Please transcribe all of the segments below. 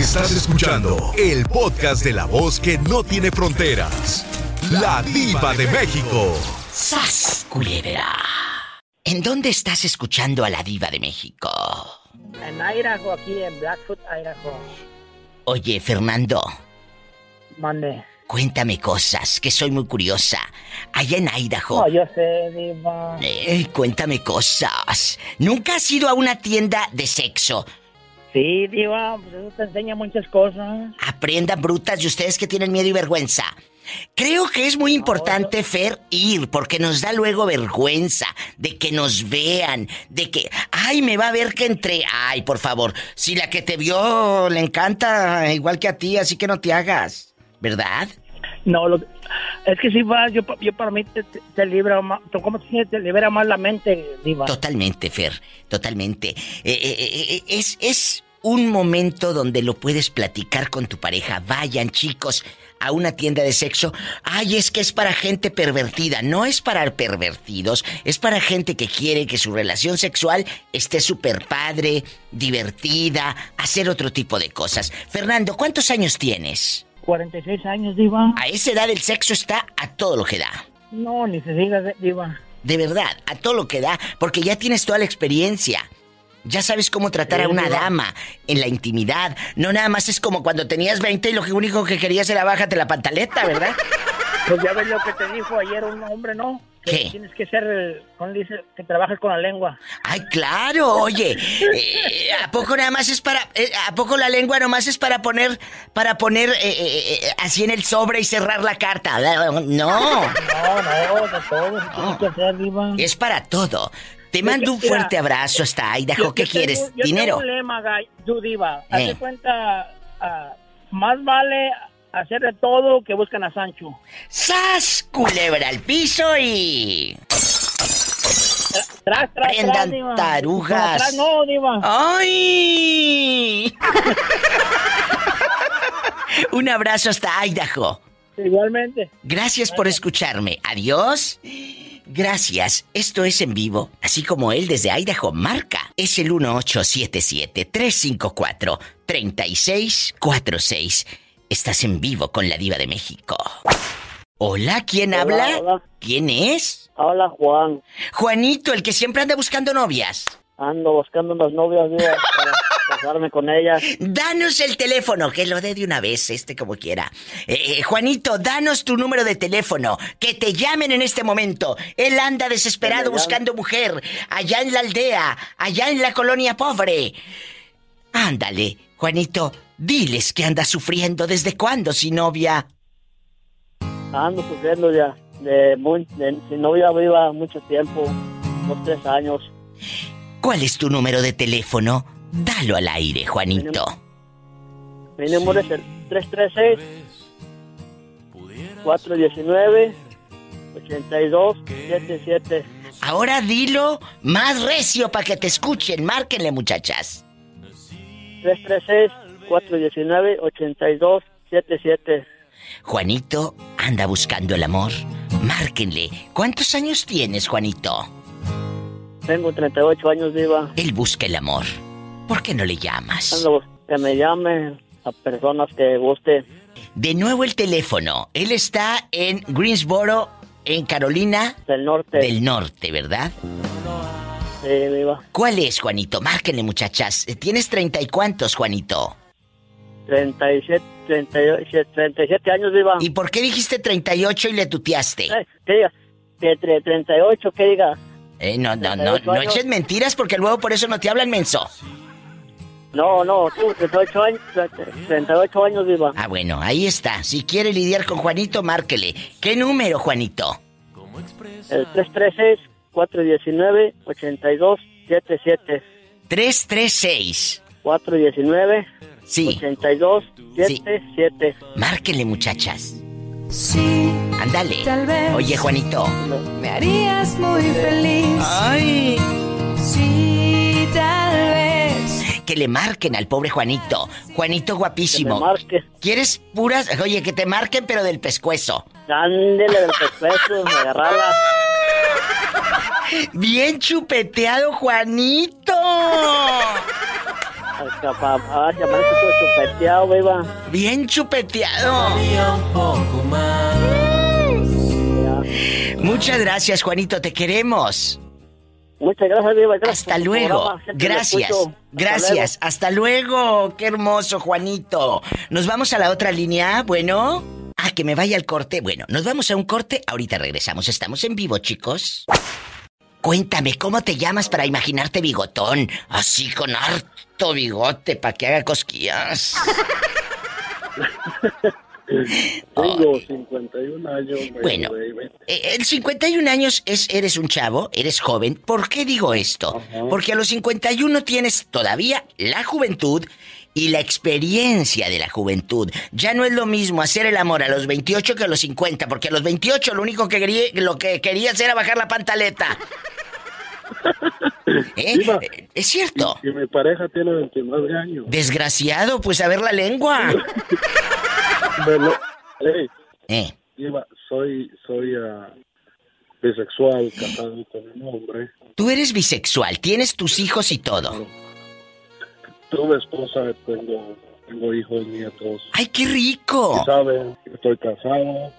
Estás escuchando el podcast de la voz que no tiene fronteras. La diva de México. ¡Sas, culebra! ¿En dónde estás escuchando a la diva de México? En Idaho, aquí en Blackfoot, Idaho. Oye, Fernando. Mande. Cuéntame cosas, que soy muy curiosa. Allá en Idaho. No, yo sé, diva. Eh, cuéntame cosas. ¿Nunca has ido a una tienda de sexo? Sí, diva, pues eso te enseña muchas cosas. Aprendan brutas y ustedes que tienen miedo y vergüenza. Creo que es muy importante, Fer, ir, porque nos da luego vergüenza de que nos vean, de que, ay, me va a ver que entré. Ay, por favor, si la que te vio le encanta igual que a ti, así que no te hagas, ¿verdad? No, lo, es que si vas, yo, yo para mí te, te, te libera más, ¿cómo te libera más la mente, diva? Totalmente, Fer, totalmente. Eh, eh, eh, es, es un momento donde lo puedes platicar con tu pareja. Vayan, chicos, a una tienda de sexo. Ay, es que es para gente pervertida. No es para pervertidos, es para gente que quiere que su relación sexual esté súper padre, divertida, hacer otro tipo de cosas. Fernando, ¿cuántos años tienes? 46 años, diva. A esa edad el sexo está a todo lo que da. No, ni se diga, diva. De verdad, a todo lo que da, porque ya tienes toda la experiencia. Ya sabes cómo tratar a una dama en la intimidad. No nada más es como cuando tenías 20 y lo único que querías era bájate la pantaleta, ¿verdad? Pues ya ves lo que te dijo ayer un hombre, ¿no? ¿Qué? Tienes que ser, con dice, que trabajes con la lengua. Ay, claro, oye, eh, ¿a poco nada más es para, eh, a poco la lengua nomás es para poner, para poner eh, eh, así en el sobre y cerrar la carta? No, No, no, de todo se tiene que hacer, diva. es para todo. Te mando un fuerte abrazo hasta Idaho. ¿Qué yo quieres? tengo- yo ¿Dinero? Tengo un lema, diva. Hazte cuenta, ah, más vale hacer de todo que buscan a Sancho. ¡Sas! Culebra al piso y... Tras, tras, tras, Aprendan diva. tarugas. Atrás no, diva. ¡Ay! Un abrazo hasta Idaho. Igualmente. Gracias por escucharme. Adiós. Gracias. Esto es en vivo, así como él desde Idaho marca. Es el 1877-354-3646. Estás en vivo con la diva de México. Hola, ¿quién Hola, habla? hola. ¿Quién es? Hola Juan, Juanito, el que siempre anda buscando novias. ando buscando unas novias diva, para casarme con ellas. Danos el teléfono, que lo dé de una vez, este como quiera. Eh, eh, Juanito, danos tu número de teléfono, que te llamen en este momento. Él anda desesperado buscando mujer, allá en la aldea, allá en la colonia pobre. Ándale, Juanito, diles que anda sufriendo. ¿Desde cuándo, sin novia? Ando sufriendo ya de, muy, de novia viva mucho tiempo, unos tres años. ¿Cuál es tu número de teléfono? Dalo al aire, Juanito. Mi número es el 336 419 8277. Ahora dilo más recio para que te escuchen. Márquenle, muchachas. 336 419 8277. Juanito anda buscando el amor. Márquenle. ¿Cuántos años tienes, Juanito? Tengo 38 años viva. Él busca el amor. ¿Por qué no le llamas? Ando que me llamen a personas que guste. De nuevo el teléfono. Él está en Greensboro, en Carolina del norte. del Norte, ¿verdad? Sí, viva. ¿Cuál es, Juanito? Márquenle, muchachas. ¿Tienes treinta y cuántos, Juanito? 37, 38, 37 años viva. ¿Y por qué dijiste 38 y le tuteaste? Eh, que diga, que tre- 38, que diga. Eh, no, no, no, 38 no años. eches mentiras porque luego por eso no te hablan menso. No, no, tú, 38 años, 38 años viva. Ah, bueno, ahí está. Si quiere lidiar con Juanito, márquele. ¿Qué número, Juanito? El 336-419-8277. 336. 419 Sí. 8277. Márquenle, muchachas. Sí, Ándale. Tal vez. Oye, Juanito. me harías muy feliz. Ay. Sí, tal vez. Que le marquen al pobre Juanito. Juanito guapísimo. Que me marque. ¿Quieres puras? Oye, que te marquen, pero del pescuezo. Ándele del pescuezo, agarrala. Bien chupeteado, Juanito. Todo chupeteado. Bien chupeteado. Muchas gracias, Juanito, te queremos. Muchas gracias, viva. Gracias Hasta luego. Gracias. Gracias. Hasta luego. Qué hermoso, Juanito. Nos vamos a la otra línea. Bueno. Ah, que me vaya al corte. Bueno, nos vamos a un corte. Ahorita regresamos. Estamos en vivo, chicos. Cuéntame, ¿cómo te llamas para imaginarte bigotón? Así con harto bigote para que haga cosquillas. Tengo 51 años. Bueno, eh, el 51 años es eres un chavo, eres joven. ¿Por qué digo esto? Ajá. Porque a los 51 tienes todavía la juventud y la experiencia de la juventud. Ya no es lo mismo hacer el amor a los 28 que a los 50, porque a los 28 lo único que quería, lo que querías era bajar la pantaleta. ¿Eh? Diva. Es cierto. Y mi pareja tiene 29 años. Desgraciado, pues a ver la lengua. Hey, Eh, Diva, soy, soy ah, bisexual, casado con un hombre. tú eres bisexual, tienes tus hijos y todo. Tuve esposa, tengo, tengo hijos, nietos. ¡Ay, qué rico! Saben que estoy casado.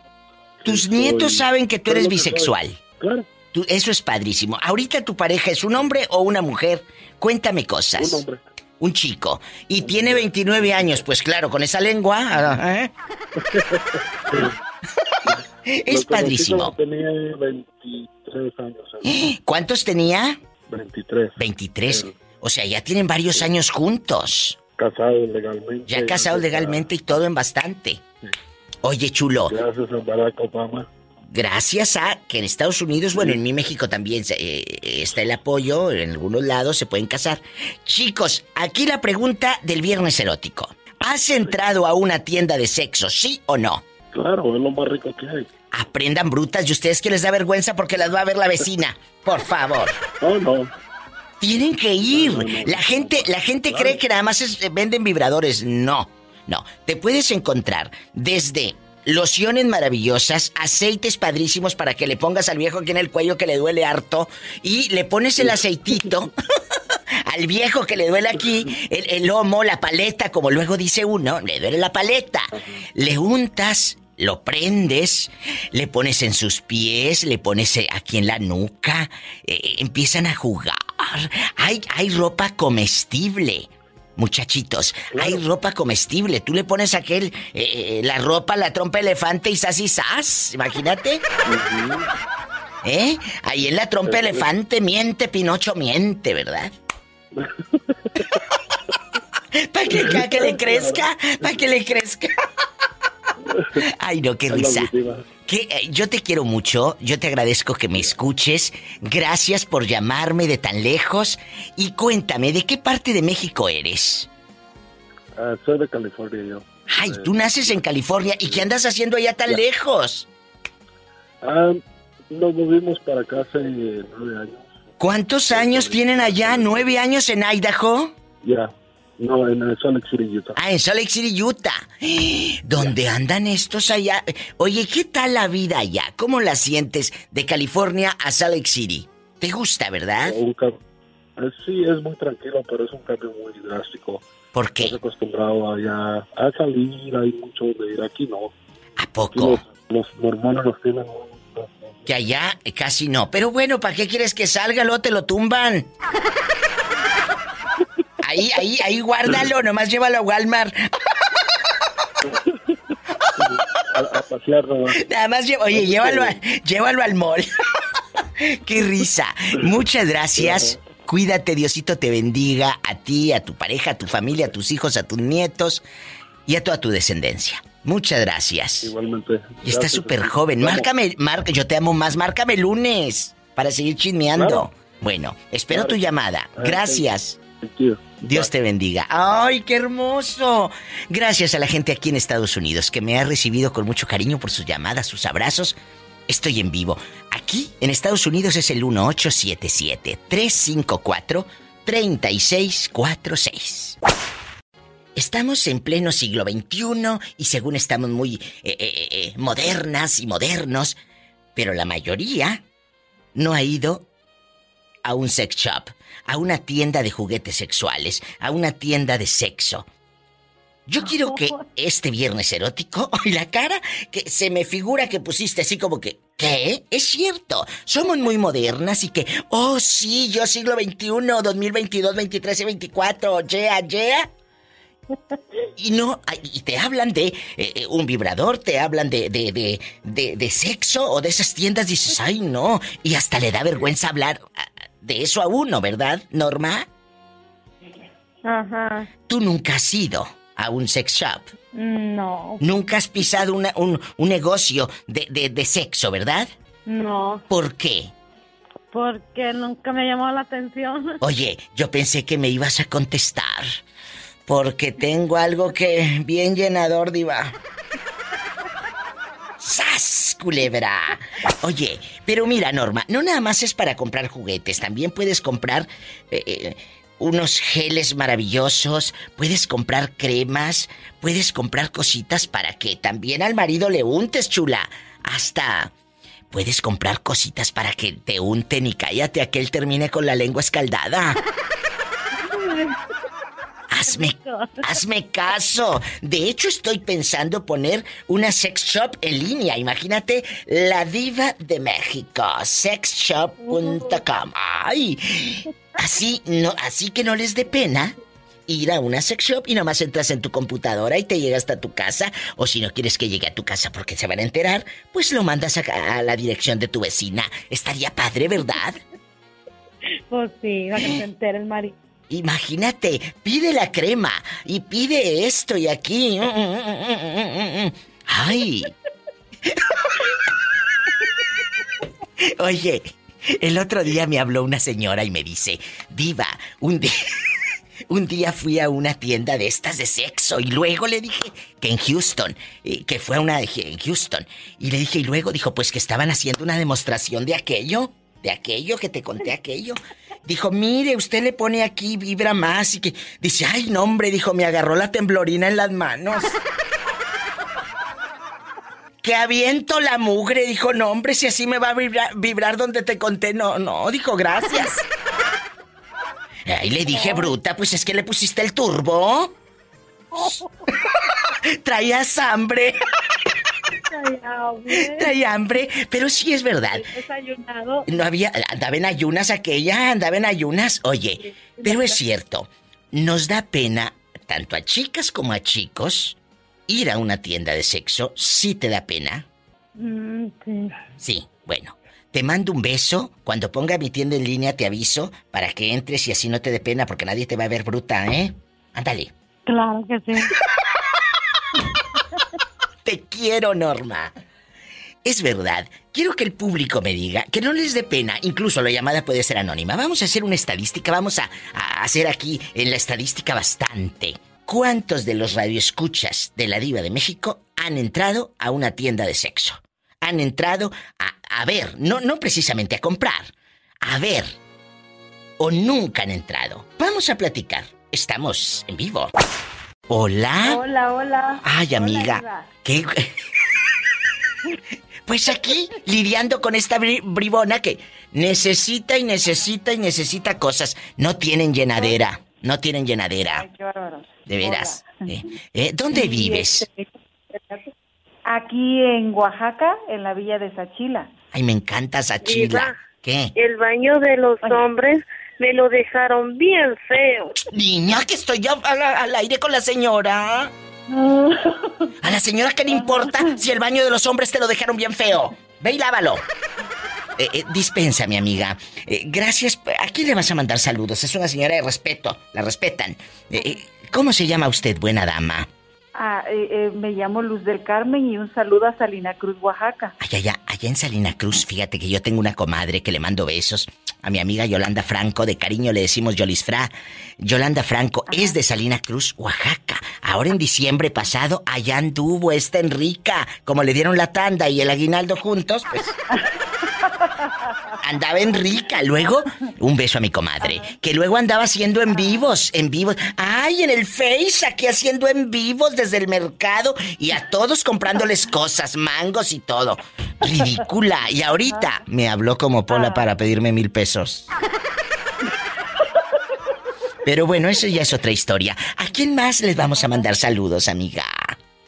Tus Estoy- nietos saben que tú eres bisexual. Claro, Tú- eso es padrísimo. Ahorita tu pareja es un hombre o una mujer. Cuéntame cosas. un hombre. Un chico. Y tiene 29 años. Pues claro, con esa lengua. ah, ¿eh? es padrísimo. Tenía 23 años. ¿eh? ¿Cuántos tenía? 23. 23. O sea, ya tienen varios años juntos. Casado legalmente. Ya casados legalmente y todo en bastante. Oye, chulo, Gracias a Barack Obama. gracias a que en Estados Unidos, bueno, en mi México también eh, está el apoyo, en algunos lados se pueden casar. Chicos, aquí la pregunta del viernes erótico. ¿Has entrado a una tienda de sexo, sí o no? Claro, es lo más rico que hay. Aprendan brutas y ustedes que les da vergüenza porque las va a ver la vecina. Por favor. No, no. Tienen que ir. No, no, no. La gente, la gente cree que nada más es- venden vibradores. No, no. Te puedes encontrar desde lociones maravillosas, aceites padrísimos para que le pongas al viejo aquí en el cuello que le duele harto y le pones el aceitito al viejo que le duele aquí, el, el lomo, la paleta, como luego dice uno, le duele la paleta. Le untas, lo prendes, le pones en sus pies, le pones eh, aquí en la nuca, eh, empiezan a jugar. Hay, hay ropa comestible. Muchachitos, hay ropa comestible. Tú le pones aquel, eh, eh, la ropa, la trompa elefante y sas y sas. Imagínate. ¿Eh? Ahí en la trompa elefante miente, Pinocho miente, ¿verdad? Para que, pa' que le crezca, para que le crezca. Ay, no, qué risa. Que, eh, yo te quiero mucho, yo te agradezco que me escuches. Gracias por llamarme de tan lejos. Y cuéntame, ¿de qué parte de México eres? Ah, soy de California yo. Ay, Eh, tú naces en California y ¿qué andas haciendo allá tan lejos? Ah, nos movimos para acá hace nueve años. ¿Cuántos años tienen allá? ¿Nueve años en Idaho? Ya. No, en eh, Salt Lake City, Utah. Ah, en Salt Lake City, Utah. ¿Dónde andan estos allá? Oye, ¿qué tal la vida allá? ¿Cómo la sientes de California a Salt Lake City? ¿Te gusta, verdad? Un cam- eh, sí, es muy tranquilo, pero es un cambio muy drástico. ¿Por Estás qué? acostumbrado allá a salir, hay mucho de ir. Aquí no. ¿A Aquí poco? los, los mormones los tienen muy- Que allá eh, casi no. Pero bueno, ¿para qué quieres que salga? Luego te lo tumban. Ahí, ahí, ahí guárdalo, nomás llévalo a Walmart. a, a. Nada más oye, llévalo, a- llévalo al mall. Qué risa. Muchas gracias. Cuídate, Diosito te bendiga a ti, a tu pareja, a tu familia, a tus hijos, a tus nietos y a toda tu descendencia. Muchas gracias. Igualmente. Y estás súper joven. Márcame, marca, yo te amo más. Márcame lunes para seguir chismeando. Claro. Bueno, espero Claro. tu llamada. Gracias. Dios te bendiga. ¡Ay, qué hermoso! Gracias a la gente aquí en Estados Unidos que me ha recibido con mucho cariño por sus llamadas, sus abrazos. Estoy en vivo. Aquí en Estados Unidos es el 1877-354-3646. Estamos en pleno siglo XXI y según estamos muy eh, eh, eh, modernas y modernos, pero la mayoría no ha ido a un sex shop. A una tienda de juguetes sexuales, a una tienda de sexo. Yo quiero que este viernes erótico, y la cara que se me figura que pusiste así como que, ¿qué? Es cierto, somos muy modernas y que, oh sí, yo siglo XXI, 2022, 23 y 24, yeah, yeah. Y no, y te hablan de eh, eh, un vibrador, te hablan de, de, de, de, de sexo o de esas tiendas, dices, ay no, y hasta le da vergüenza hablar de eso a uno, ¿verdad, Norma? Ajá. Tú nunca has ido a un sex shop. No, Nunca has pisado una- un, un negocio de, de- de sexo, ¿verdad? no, ¿Por qué? porque nunca me llamó la atención. Oye, yo pensé que me ibas a contestar. Porque tengo algo que bien llenador, diva. ¡Sas, culebra! Oye, pero mira, Norma, no nada más es para comprar juguetes, también puedes comprar eh, eh, unos geles maravillosos, puedes comprar cremas, puedes comprar cositas para que también al marido le untes, chula. Hasta puedes comprar cositas para que te unten y cállate a que él termine con la lengua escaldada. Hazme, hazme caso. De hecho, estoy pensando poner una sex shop en línea. Imagínate, la diva de México, sexshop.com. Ay, así no, así que no les dé pena ir a una sex shop y nomás entras en tu computadora y te llega hasta tu casa. O si no quieres que llegue a tu casa porque se van a enterar, pues lo mandas a, a la dirección de tu vecina. Estaría padre, ¿verdad? Pues sí, para que se entere el marido. Imagínate, pide la crema y pide esto y aquí. Ay. Oye, el otro día me habló una señora y me dice, Diva, un día, un día fui a una tienda de estas de sexo y luego le dije que en Houston, eh, que fue a una de Houston. Y le dije, y luego dijo, pues que estaban haciendo una demostración de aquello, de aquello que te conté aquello. Dijo, mire, usted le pone aquí, vibra más y que... Dice, ay, no, hombre, dijo, me agarró la temblorina en las manos. que aviento la mugre, dijo, no, hombre, si así me va a vibrar, vibrar donde te conté, no, no, dijo, gracias. Ay, le dije, bruta, pues es que le pusiste el turbo. Traías hambre. Traía hambre, pero sí es verdad. Desayunado. No había. Andaba en ayunas aquella, andaba en ayunas. Oye, pero es cierto, nos da pena, tanto a chicas como a chicos, ir a una tienda de sexo. Sí te da pena. Mm, sí. Sí, bueno. Te mando un beso. Cuando ponga mi tienda en línea te aviso para que entres y así no te dé pena porque nadie te va a ver bruta, ¿eh? Ándale. Claro que sí. Te quiero, Norma. Es verdad. Quiero que el público me diga que no les dé pena. Incluso la llamada puede ser anónima. Vamos a hacer una estadística. Vamos a, hacer aquí en la estadística bastante. ¿Cuántos de los radioescuchas de la Diva de México han entrado a una tienda de sexo? Han entrado a, a ver, no, no precisamente a comprar, a ver. O nunca han entrado. Vamos a platicar. Estamos en vivo. Hola. Hola, hola. Ay, amiga. ¿Qué? Pues aquí, lidiando con esta bri- bribona que necesita y necesita y necesita cosas. No tienen llenadera. No tienen llenadera. Ay, qué bárbaro. De veras. Eh, eh, ¿Dónde vives? este, Aquí en Oaxaca, en la villa de Sachila. Ay, me encanta Sachila. ¿Qué? El baño de los hombres me lo dejaron bien feo. Niña, que estoy ya al, al aire con la señora. A la señora, ¿qué le importa si el baño de los hombres te lo dejaron bien feo? Ve y lávalo. Eh, eh, dispensa, mi amiga. Eh, gracias. ¿A quién le vas a mandar saludos? Es una señora de respeto. La respetan. ¿Cómo se llama usted, buena dama? Eh, eh, me llamo Luz del Carmen y un saludo a Salina Cruz, Oaxaca. Allá, allá, allá en Salina Cruz, fíjate que yo tengo una comadre que le mando besos. A mi amiga Yolanda Franco, de cariño le decimos Yolisfra. Yolanda Franco es de Salina Cruz, Oaxaca. Ahora en diciembre pasado, allá anduvo esta Enrica. Como le dieron la tanda y el aguinaldo juntos, pues. Andaba en rica, luego un beso a mi comadre, que luego andaba haciendo en vivos, en vivos. Ay, en el Face, aquí haciendo en vivos desde el mercado y a todos comprándoles cosas, mangos y todo. Ridícula. Y ahorita me habló como Pola para pedirme mil pesos. Pero bueno, eso ya es otra historia. ¿A quién más les vamos a mandar saludos, amiga?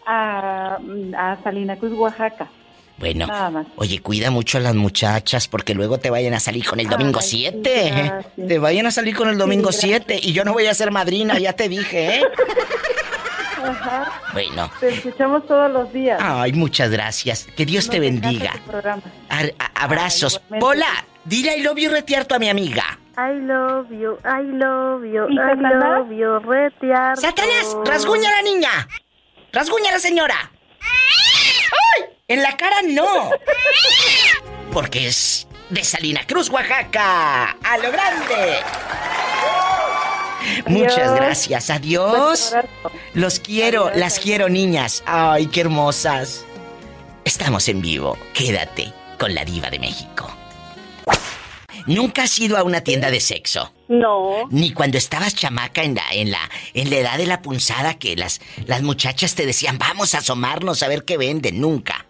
A, a Salina Cruz, Oaxaca. Bueno, Nada más. oye, cuida mucho a las muchachas porque luego te vayan a salir con el domingo Ay, 7. ¿eh? gracias. Te vayan a salir con el domingo Sí, 7 y yo no voy a ser madrina, ya te dije, ¿eh? Ajá. Bueno. Te escuchamos todos los días. Ay, muchas gracias. Que Dios te bendiga. Ar- abrazos. Ay. Pola, dile I love you retierto a mi amiga. I love you, I love you, ¿Y I Satanás? love you, retear. ¡Satanás! ¡Rasguña a la niña! ¡Rasguña a la señora! ¡Ay! En la cara no. Porque es de Salina Cruz, Oaxaca. ¡A lo grande! Muchas gracias. Adiós. Los quiero, Adiós, las quiero, niñas. Ay, qué hermosas. Estamos en vivo. Quédate con la diva de México. Nunca has ido a una tienda de sexo. No, Ni cuando estabas chamaca en la, en la, en la edad de la punzada que las, las muchachas te decían, vamos a asomarnos a ver qué venden. Nunca.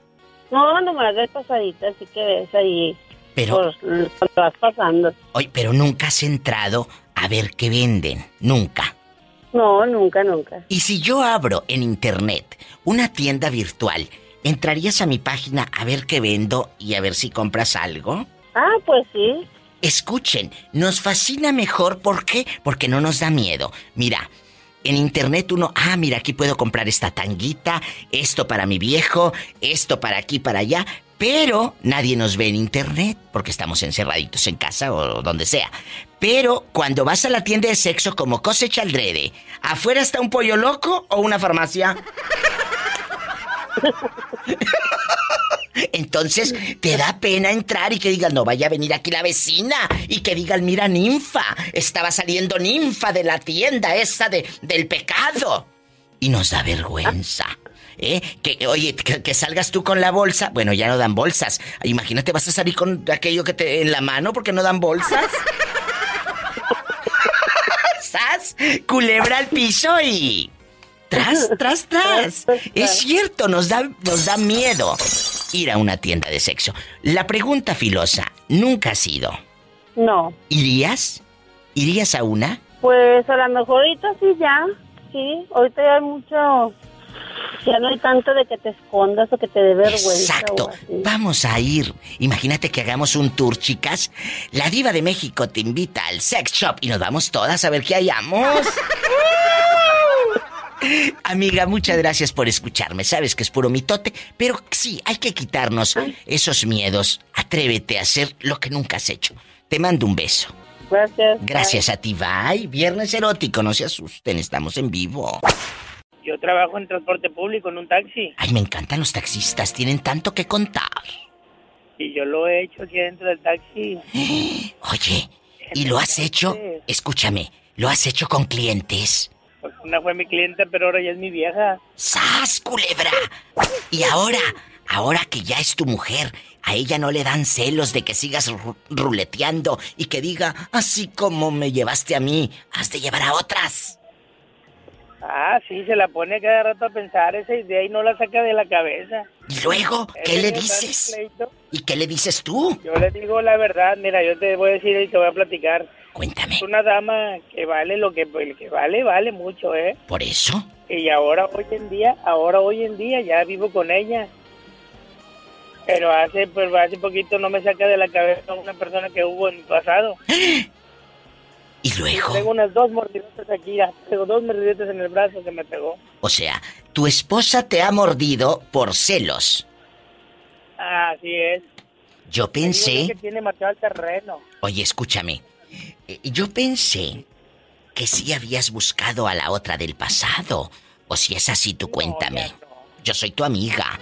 No, nomás de pasadita, así que ves ahí, Pero, por vas pasando. oye, pero nunca has entrado a ver qué venden. Nunca. No, nunca, nunca. Y si yo abro en internet una tienda virtual, ¿entrarías a mi página a ver qué vendo y a ver si compras algo? Ah, pues sí. Escuchen, nos fascina mejor, ¿por qué? Porque no nos da miedo. Mira, en internet uno, ah, mira, aquí puedo comprar esta tanguita, esto para mi viejo, esto para aquí, para allá, pero nadie nos ve en internet porque estamos encerraditos en casa o donde sea. Pero cuando vas a la tienda de sexo como cosecha alrededor, afuera está un pollo loco o una farmacia. Entonces, te da pena entrar y que digan, no vaya a venir aquí la vecina. Y que digan, mira, ninfa, estaba saliendo ninfa de la tienda esa de, del pecado. Y nos da vergüenza. ¿Eh? Que, oye, que, salgas tú con la bolsa. Bueno, ya no dan bolsas. Imagínate, vas a salir con aquello que te en la mano porque no dan bolsas. ¡Sas! Culebra al piso y. Tras, tras, tras. Es cierto, nos da, nos da miedo ir a una tienda de sexo. La pregunta filosa, ¿nunca has ido? No. ¿Irías? ¿Irías a una? Pues a lo mejor ahorita sí ya, sí. Ahorita ya hay mucho, ya no hay tanto de que te escondas o que te dé vergüenza. Exacto. Vamos a ir. Imagínate que hagamos un tour, chicas. La diva de México te invita al sex shop y nos vamos todas a ver qué hallamos. Amiga, muchas gracias por escucharme. Sabes que es puro mitote, pero sí, hay que quitarnos esos miedos. Atrévete a hacer lo que nunca has hecho. Te mando un beso. Gracias. Gracias a ti, bye. Viernes erótico, no se asusten, estamos en vivo. Yo trabajo en transporte público, en un taxi, Ay, me encantan los taxistas, tienen tanto que contar. y yo lo he hecho aquí dentro del taxi. Oye, ¿y lo has hecho? Escúchame, ¿lo has hecho con clientes? Pues una fue mi cliente, pero ahora ya es mi vieja. ¡Sas, culebra! Y ahora, ahora que ya es tu mujer, a ella no le dan celos de que sigas ru- ruleteando y que diga, así como me llevaste a mí, has de llevar a otras. Ah, sí, se la pone cada rato a pensar esa idea y no la saca de la cabeza. Y luego, ¿qué le dices? ¿Y qué le dices tú? Yo le digo la verdad, mira, yo te voy a decir y te voy a platicar. Cuéntame. Es una dama que vale lo que, el que vale, vale mucho, ¿eh? ¿Por eso? Y ahora, hoy en día, ahora, hoy en día, ya vivo con ella. Pero hace, pues, hace poquito no me saca de la cabeza una persona que hubo en mi pasado. ¿Y luego? Tengo unas dos mordidotas aquí, ya. Tengo dos mordidotas en el brazo que me pegó. O sea, tu esposa te ha mordido por celos. Así es. Yo pensé... que tiene el terreno. Oye, escúchame. Eh, Yo pensé que sí habías buscado a la otra del pasado. O si es así, tú cuéntame. No, ya no. Yo soy tu amiga.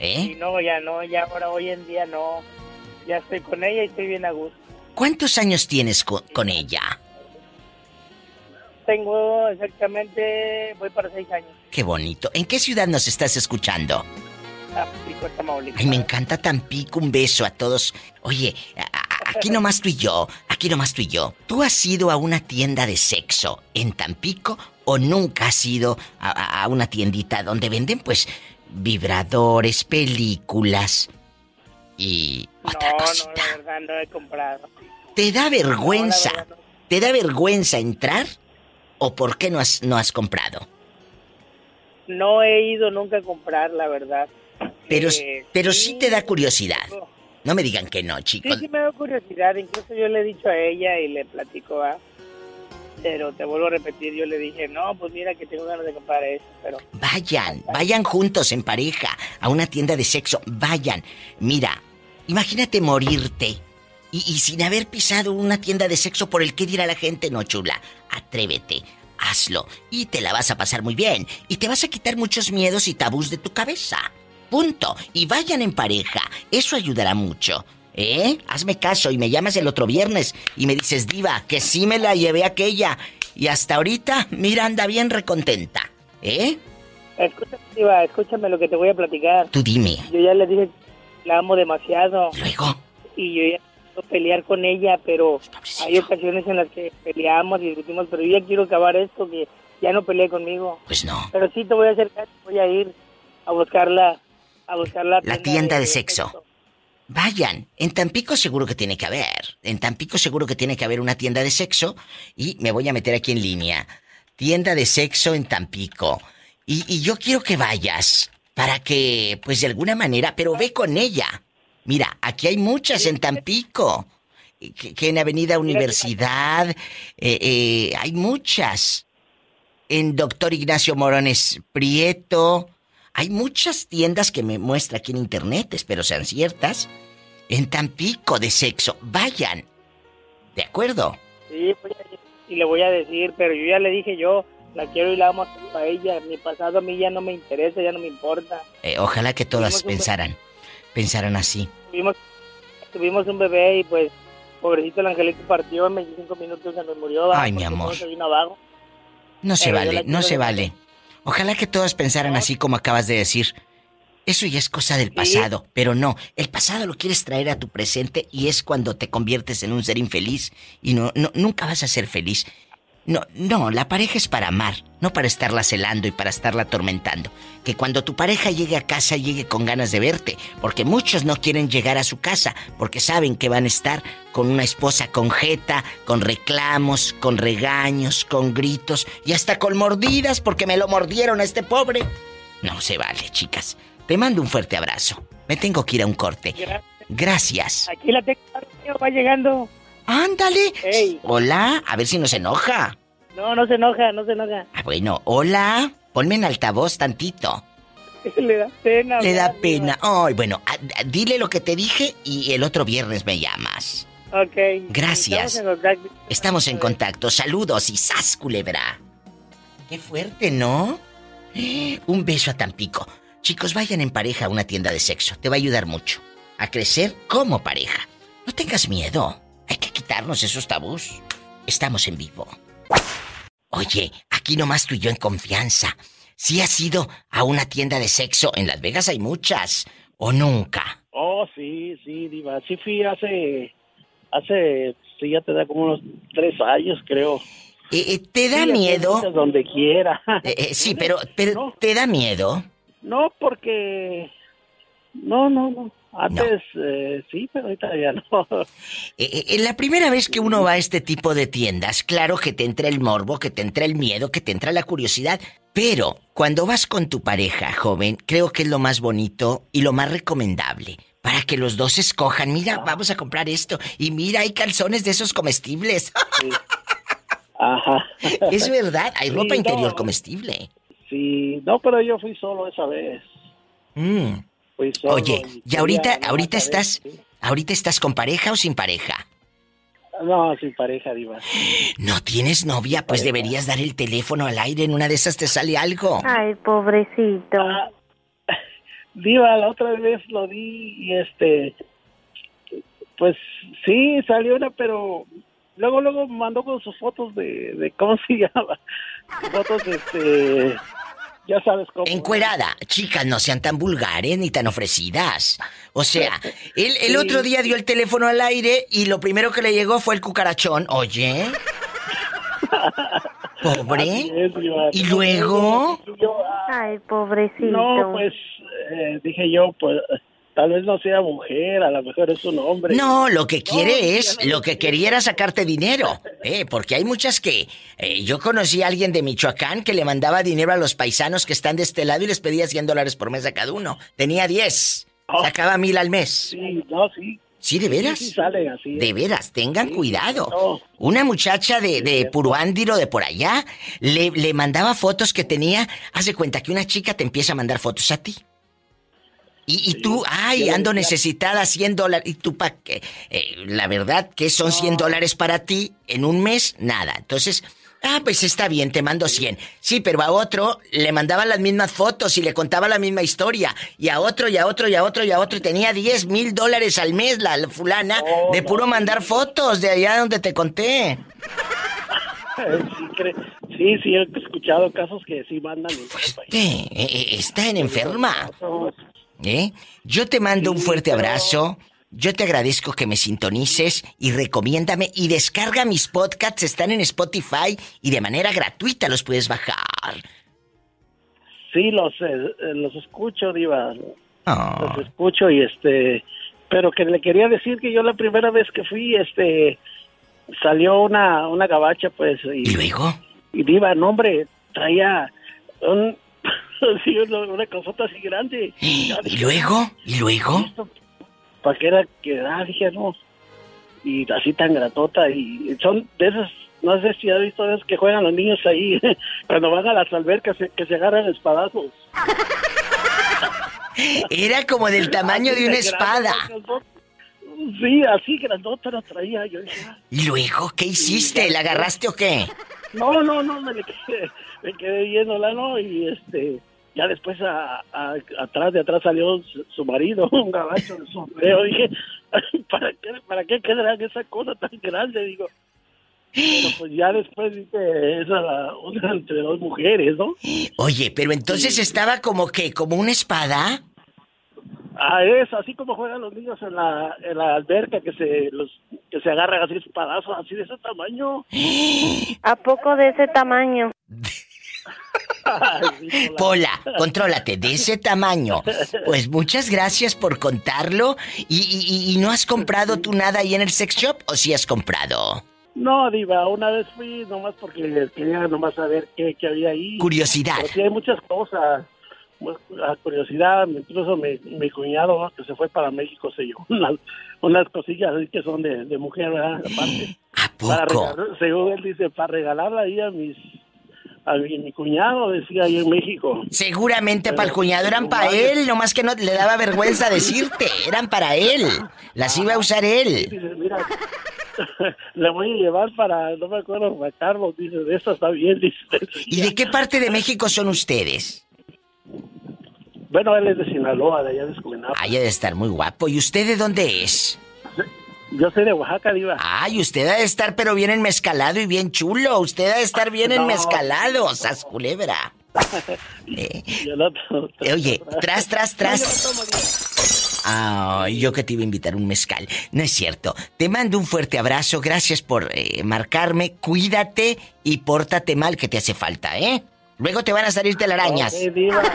¿Eh? no, ya no, ya ahora, hoy en día no. Ya estoy con ella y estoy bien a gusto. ¿Cuántos años tienes co- con ella? Tengo exactamente, voy para seis años. Qué bonito. ¿En qué ciudad nos estás escuchando? Ah, Pico, Tamaulipas. Ay, me encanta Tampico. Un beso a todos. Oye, aquí nomás tú y yo. Aquí nomás tú y yo. ¿Tú has ido a una tienda de sexo en Tampico o nunca has ido a, una tiendita donde venden, pues, vibradores, películas y No, otra no, cosita? la verdad no he comprado. ¿Te da vergüenza No, verdad ¿Te da vergüenza entrar o por qué no has, no has comprado? No he ido nunca a comprar, la verdad. Pero, Eh, pero sí te da curiosidad. No me digan que no, Sí, chicos. sí me da curiosidad. Incluso yo le he dicho a ella y le platico, ¿ah? Pero te vuelvo a repetir, yo le dije, no, pues mira que tengo ganas de comprar eso, pero... Vayan, vayan juntos en pareja a una tienda de sexo. Vayan. Mira, imagínate morirte y, y sin haber pisado una tienda de sexo por el que dirá la gente, no chula. Atrévete, hazlo y te la vas a pasar muy bien. Y te vas a quitar muchos miedos y tabús de tu cabeza. Punto. Y vayan en pareja. Eso ayudará mucho. ¿Eh? Hazme caso y me llamas el otro viernes y me dices, Diva, que sí me la llevé aquella. Y hasta ahorita, mira, anda bien recontenta. ¿Eh? Escúchame, Diva, escúchame lo que te voy a platicar. Tú dime. Yo ya le dije la amo demasiado. Luego. Y yo ya quiero pelear con ella, pero hay ocasiones en las que peleamos y discutimos, pero yo ya quiero acabar esto, que ya no pelee conmigo. Pues no. Pero sí te voy a hacer caso, voy a ir a buscarla, a buscar la, La tienda de sexo. Vayan, en Tampico seguro que tiene que haber. En Tampico seguro que tiene que haber una tienda de sexo y me voy a meter aquí en línea. Tienda de sexo en Tampico. Y, y yo quiero que vayas para que, pues de alguna manera, pero ve con ella. Mira, aquí hay muchas en Tampico. Que, que en Avenida Universidad eh, eh, hay muchas. En Doctor Ignacio Morones Prieto. Hay muchas tiendas que me muestra aquí en internet, espero sean ciertas. En Tampico de sexo. Vayan. ¿De acuerdo? Sí, ir y le voy a decir, pero yo ya le dije yo, la quiero y la amo a ella. Mi pasado a mí ya no me interesa, ya no me importa. Eh, ojalá que todas Tuvimos pensaran. Pensaran así. Tuvimos, tuvimos un bebé y pues, pobrecito el angelito partió en 25 minutos, se nos murió. Ay, mi amor. No se vale, no se vale. Ojalá que todas pensaran así como acabas de decir. Eso ya es cosa del pasado, pero no, el pasado lo quieres traer a tu presente y es cuando te conviertes en un ser infeliz y no, no nunca vas a ser feliz. No, no, la pareja es para amar, no para estarla celando y para estarla atormentando. Que cuando tu pareja llegue a casa llegue con ganas de verte, porque muchos no quieren llegar a su casa porque saben que van a estar con una esposa con jeta, con reclamos, con regaños, con gritos y hasta con mordidas porque me lo mordieron a este pobre. No se vale, chicas. Te mando un fuerte abrazo. Me tengo que ir a un corte. Gracias. Gracias. Aquí la tengo, va llegando. Ándale. Ey. Hola, a ver si no se enoja. No, no se enoja, no se enoja. Ah, bueno, hola. Ponme en altavoz tantito. Le da pena. Le da pena. Ay, bueno, ah, ah, dile lo que te dije y el otro viernes me llamas. Ok. Gracias. Estamos en contacto. Estamos en contacto. Saludos y sas, culebra. Qué fuerte, ¿no? Un beso a Tampico. Chicos, vayan en pareja a una tienda de sexo. Te va a ayudar mucho a crecer como pareja. No tengas miedo. Hay que quitarnos esos tabús. Estamos en vivo. Oye, aquí nomás tú y yo en confianza. Si has ido a una tienda de sexo, en Las Vegas hay muchas. ¿O nunca? Oh, sí, sí, Diva. Sí fui hace, hace, sí, ya te da como unos tres años, creo. Eh, eh, ¿Te da Sí, miedo? Donde quiera. Eh, eh, sí, pero, pero ¿te da miedo? No, porque... No, no, no. Antes eh, sí, pero ahorita ya no. Eh, eh, la primera vez que uno va a este tipo de tiendas, claro que te entra el morbo, que te entra el miedo, que te entra la curiosidad, pero cuando vas con tu pareja, joven, creo que es lo más bonito y lo más recomendable. Para que los dos escojan, mira, vamos a comprar esto. Y mira, hay calzones de esos comestibles. Ajá. es verdad, hay Sí, ropa interior no. comestible. Sí, no, pero yo fui solo esa vez. Mm. Solo Oye, y ¿y ahorita, ahorita estás, ahorita estás con pareja o sin pareja? No, sin pareja, Diva. ¿No tienes novia? Pues deberías dar el teléfono al aire, en una de esas te sale algo. Ay, pobrecito. Ah, Diva, la otra vez lo di y este, pues sí, salió una, pero luego, luego mandó con sus fotos de, de ¿cómo se llama? Fotos, este, ya sabes cómo. Encuerada, chicas, no sean tan vulgares ni tan ofrecidas. O sea, él el Sí. otro día dio el teléfono al aire y lo primero que le llegó fue el cucarachón. Oye. Pobre. Es. ¿Y luego? Ah, Ay, pobrecito. no, pues eh, dije yo, pues tal vez no sea mujer, a lo mejor es un hombre. No, lo que quiere No, es, no lo que quería era sacarte dinero, eh, porque hay muchas que... eh, yo conocí a alguien de Michoacán que le mandaba dinero a los paisanos que están de este lado y les pedía 100 dólares por mes a cada uno. Tenía 10. Oh. Sacaba mil al mes. Sí, no, sí. ¿Sí, de veras? Sí, sí salen así. De veras, tengan Sí, cuidado. no. Una muchacha de, de. Puruándiro, de por allá, le, le mandaba fotos que tenía. Haz de cuenta que una chica te empieza a mandar fotos a ti. Y, y tú, ay, ando necesitada 100 dólares. Y tú, ¿para qué? Eh, la verdad que son 100 dólares para ti en un mes, nada. Entonces, ah, pues está bien, te mando 100. Sí, pero a otro le mandaba las mismas fotos y le contaba la misma historia. Y a otro, y a otro, y a otro, y a otro. Y tenía 10 mil dólares al mes la, la fulana Oh, de no. puro mandar fotos de allá donde te conté. Sí, sí, he escuchado casos que sí mandan. eh, está en enferma. ¿Eh? Yo te mando un fuerte pero- abrazo. Yo te agradezco que me sintonices y recomiéndame y descarga mis podcasts. Están en Spotify y de manera gratuita los puedes bajar. Sí, los, eh, eh, los escucho, Diva. Oh, Los escucho y este. Pero que le quería decir que yo la primera vez que fui, este. Salió una, una gabacha, pues. ¿Y Y, luego? y Diva, no, hombre, traía un. sí, una, una cosota así grande. ¿Y luego? ¿Y luego? ¿Para qué era que ah, dije, no. Y así tan gratota. Y son de esas. No sé si has visto esas que juegan los niños ahí cuando van a las albercas eh, que se agarran espadazos. Era como del tamaño de una espada. grandota. Sí, así grandota la traía. Yo ah, ¿Y luego qué hiciste? ¿La agarraste o qué? no, no, no, me, le quedé, me quedé viéndola, ¿no? Y este, ya después a, a- atrás de atrás salió su, su marido, un gabacho de sombrero. Dije, ¿para qué, para qué quedarán esa cosa tan grande? Digo, pero pues ya después dice, esa una entre dos mujeres, ¿no? Oye, pero entonces estaba como que, como una espada. Ah, es así como juegan los niños en la, en la alberca que se los que se agarran así espadazos así de ese tamaño. ¿A poco de ese tamaño? Pola, contrólate, de ese tamaño. Pues muchas gracias por contarlo. ¿Y, y- y no has comprado tú nada ahí en el sex shop o sí has comprado? No, Diva, una vez fui nomás porque quería nomás saber qué, qué había ahí. Curiosidad. Sí hay muchas cosas. La curiosidad, incluso mi, mi cuñado ¿no? que se fue para México se llevó unas, unas cosillas así que son de, de mujer, ¿verdad? Aparte. ¿A Para poco? regalar- según él dice, para regalarla ahí a mis a mi, cuñado, decía ahí en México. Seguramente para el cuñado eran para él, nomás que no le daba vergüenza decirte, eran para él. Las iba a usar él. Dice, mira, le voy a llevar para, no me acuerdo, para Carlos, dice, de esta está bien, dice. ¿Y de qué parte de México son ustedes? Bueno, él es de Sinaloa, de allá de Escuinapa. Ha de estar muy guapo. ¿Y usted de dónde es? Yo soy de Oaxaca, Diva. Ay, usted ha de estar pero bien enmezcalado y bien chulo. Usted ha de estar bien No. enmezcalado, sas culebra. Eh, Yo no tomo- eh, oye, tras, tras, No, yo no tras. Ay, yo que te iba a invitar un mezcal. No es cierto. Te mando un fuerte abrazo. Gracias por eh, marcarme. Cuídate y pórtate mal que te hace falta, ¿eh? Luego te van a salir telarañas. Ok, Diva.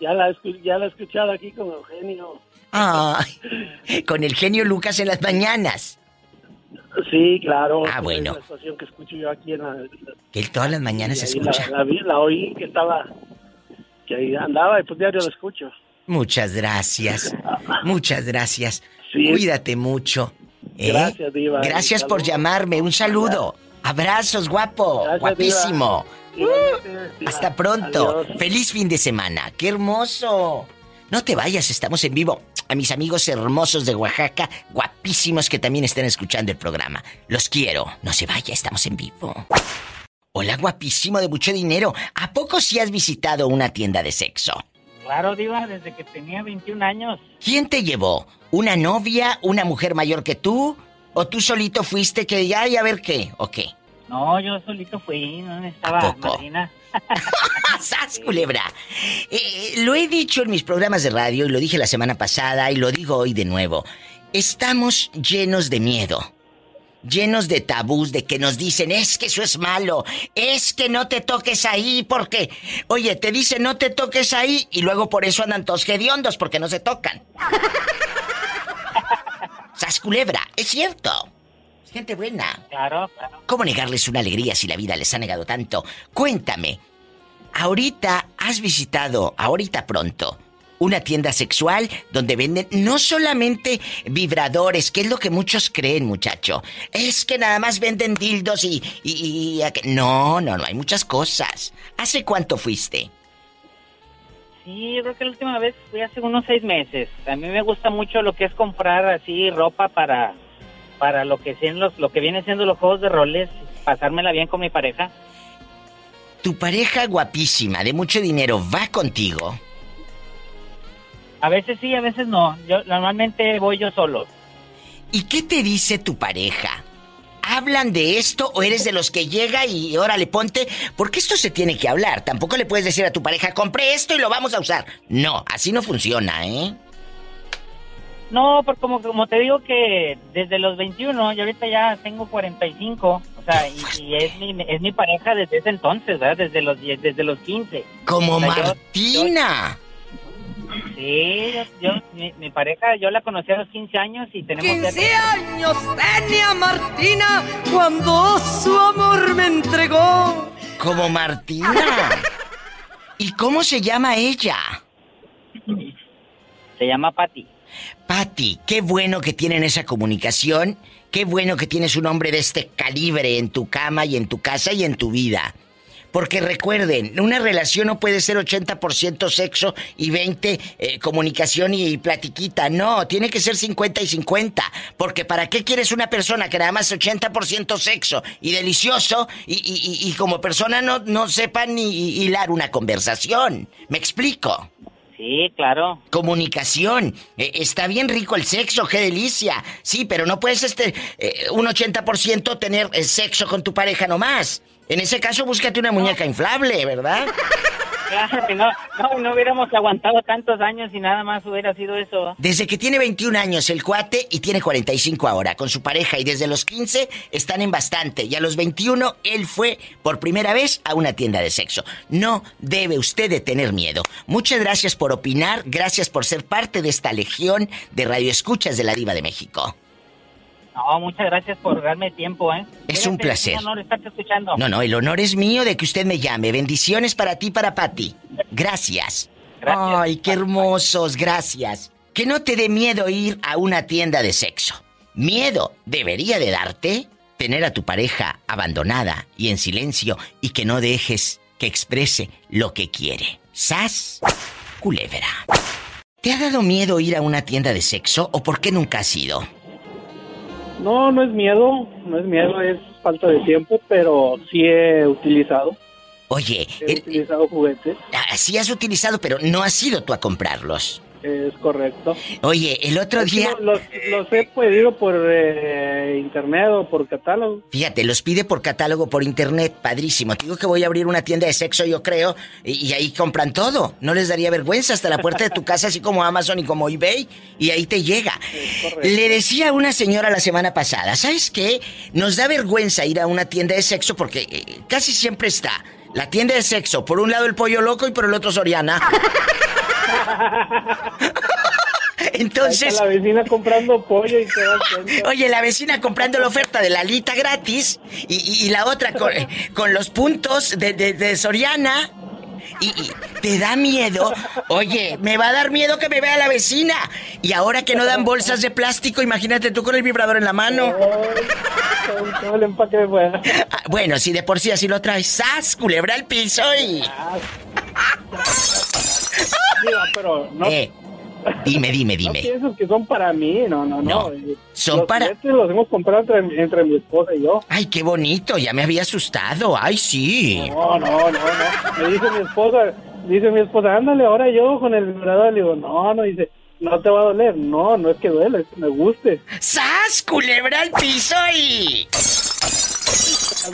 Ya la, ya la he escuchado aquí con Eugenio. Ay, con el genio Lucas en las mañanas. Sí, claro. Ah, bueno. Es la estación que escucho yo aquí en la... Que él todas las mañanas ahí escucha. La, la vi, la oí que estaba... Que ahí andaba y pues diario la escucho. Muchas gracias. Muchas gracias. Sí. Cuídate mucho. ¿eh? Gracias, Diva. Gracias por llamarme. Un saludo. Abrazos, guapo. Gracias, Guapísimo. Diva. Hasta pronto. Adiós. Feliz fin de semana. ¡Qué hermoso! No te vayas, estamos en vivo. A mis amigos hermosos de Oaxaca, guapísimos que también están escuchando el programa. Los quiero. No se vaya, estamos en vivo. Hola, guapísimo de mucho dinero. ¿A poco sí has visitado una tienda de sexo? Claro, Diva, desde que tenía 21 años. ¿Quién te llevó? ¿Una novia? ¿Una mujer mayor que tú? ¿O tú solito fuiste que ya y a ver qué? ¿O qué? No, yo solito fui, no estaba poco? madrina. ¡Sas, culebra! Eh, eh, lo he dicho en mis programas de radio y lo dije la semana pasada y lo digo hoy de nuevo. Estamos llenos de miedo. llenos de tabús, de que nos dicen, es que eso es malo, es que no te toques ahí, porque, oye, te dicen no te toques ahí y luego por eso andan todos hediondos, porque no se tocan. Sas culebra, es cierto. Gente buena. Claro, claro. ¿Cómo negarles una alegría si la vida les ha negado tanto? Cuéntame, ahorita has visitado, ahorita pronto, una tienda sexual donde venden no solamente vibradores, que es lo que muchos creen, muchacho. Es que nada más venden dildos y... y, y- y- no, no, no, hay muchas cosas. ¿Hace cuánto fuiste? Sí, yo creo que la última vez fui hace unos seis meses. A mí me gusta mucho lo que es comprar así ropa para para lo que sean los lo que viene siendo los juegos de roles, pasármela bien con mi pareja. Tu pareja guapísima, de mucho dinero, va contigo. A veces sí, a veces no. Yo normalmente voy yo solo. ¿Y qué te dice tu pareja? ¿Hablan de esto o eres de los que llega y órale ponte? Porque esto se tiene que hablar. Tampoco le puedes decir a tu pareja, compré esto y lo vamos a usar. No, así no funciona, ¿eh? No, porque como, como te digo que desde los 21, yo ahorita ya tengo 45, o sea, y, y es, mi, es mi pareja desde ese entonces, ¿verdad? Desde los, 10 desde los 15. Como O sea, yo- Martina. Sí, yo, yo- mi, mi pareja, yo la conocí a los 15 años y tenemos... ya 15 años tenía Martina cuando su amor me entregó. Como Martina. ¿Y cómo se llama ella? Se llama Patty. Patty, qué bueno que tienen esa comunicación. Qué bueno que tienes un hombre de este calibre en tu cama y en tu casa y en tu vida. Porque recuerden, una relación no puede ser 80% sexo y 20 eh, comunicación y platiquita. No, tiene que ser 50 y 50. Porque ¿para qué quieres una persona que nada más es 80% sexo y delicioso y- y como persona no, no sepa ni hilar una conversación? ¿Me explico? Sí, claro. Comunicación. Eh, está bien rico el sexo, qué delicia. Sí, pero no puedes este eh, un 80% tener eh, sexo con tu pareja nomás. En ese caso, búscate una muñeca inflable, ¿verdad? Claro, no, no, no hubiéramos aguantado tantos años y nada más hubiera sido eso. Desde que tiene 21 años el cuate y tiene 45 ahora con su pareja y desde los 15 están en bastante y a los 21 él fue por primera vez a una tienda de sexo. No debe usted de tener miedo. Muchas gracias por opinar, gracias por ser parte de esta legión de radioescuchas de la Diva de México. No, muchas gracias por darme tiempo, ¿eh? Es un placer. Es un honor estarte escuchando. No, no, el honor es mío de que usted me llame. Bendiciones para ti, para Patti. Gracias. Gracias. Ay, qué hermosos, gracias. Que no te dé miedo ir a una tienda de sexo. Miedo debería de darte tener a tu pareja abandonada y en silencio y que no dejes que exprese lo que quiere. Sas, culebra. ¿Te ha dado miedo ir a una tienda de sexo o por qué nunca has ido? No, no es miedo, no es miedo, es falta de tiempo, pero sí he utilizado, Oye, he el- utilizado juguetes, sí has utilizado, pero no has ido tú a comprarlos. Es correcto. Oye, el otro Es día, Los, los he pedido por eh, internet o por catálogo. fíjate, los pide por catálogo por internet, padrísimo. Te digo que voy a abrir una tienda de sexo, yo creo, y, y ahí compran todo. No les daría vergüenza hasta la puerta de tu casa, así como Amazon y como eBay, y ahí te llega. Le decía a una señora la semana pasada, ¿sabes qué? Nos da vergüenza ir a una tienda de sexo porque eh, casi siempre está la tienda de sexo, por un lado el pollo loco y por el otro Soriana. Entonces... La vecina comprando pollo y te das cuenta. Oye, la vecina comprando la oferta de la alita gratis y, y- y la otra con, con los puntos de, de- de Soriana. Y, y te da miedo. Oye, me va a dar miedo que me vea la vecina. Y ahora que no dan bolsas de plástico, imagínate tú con el vibrador en la mano. Todo- el empaque de fuera. Ah, bueno, si de por sí así lo traes, ¡sas! Culebra al piso y. Pero no, Eh, dime, dime, no dime. pienso que son para mí, no, no, No, no. Eh, son los para- los hemos comprado entre, entre mi esposa y yo. Ay, qué bonito, ya me había asustado. Ay, sí. No, no, no, no. Me dice mi esposa, dice mi esposa, ándale, ahora yo con el vibrador. Le digo, no, no, dice, no te va a doler. No, no es que duele, es que me guste. ¡Sas! Culebra al piso y.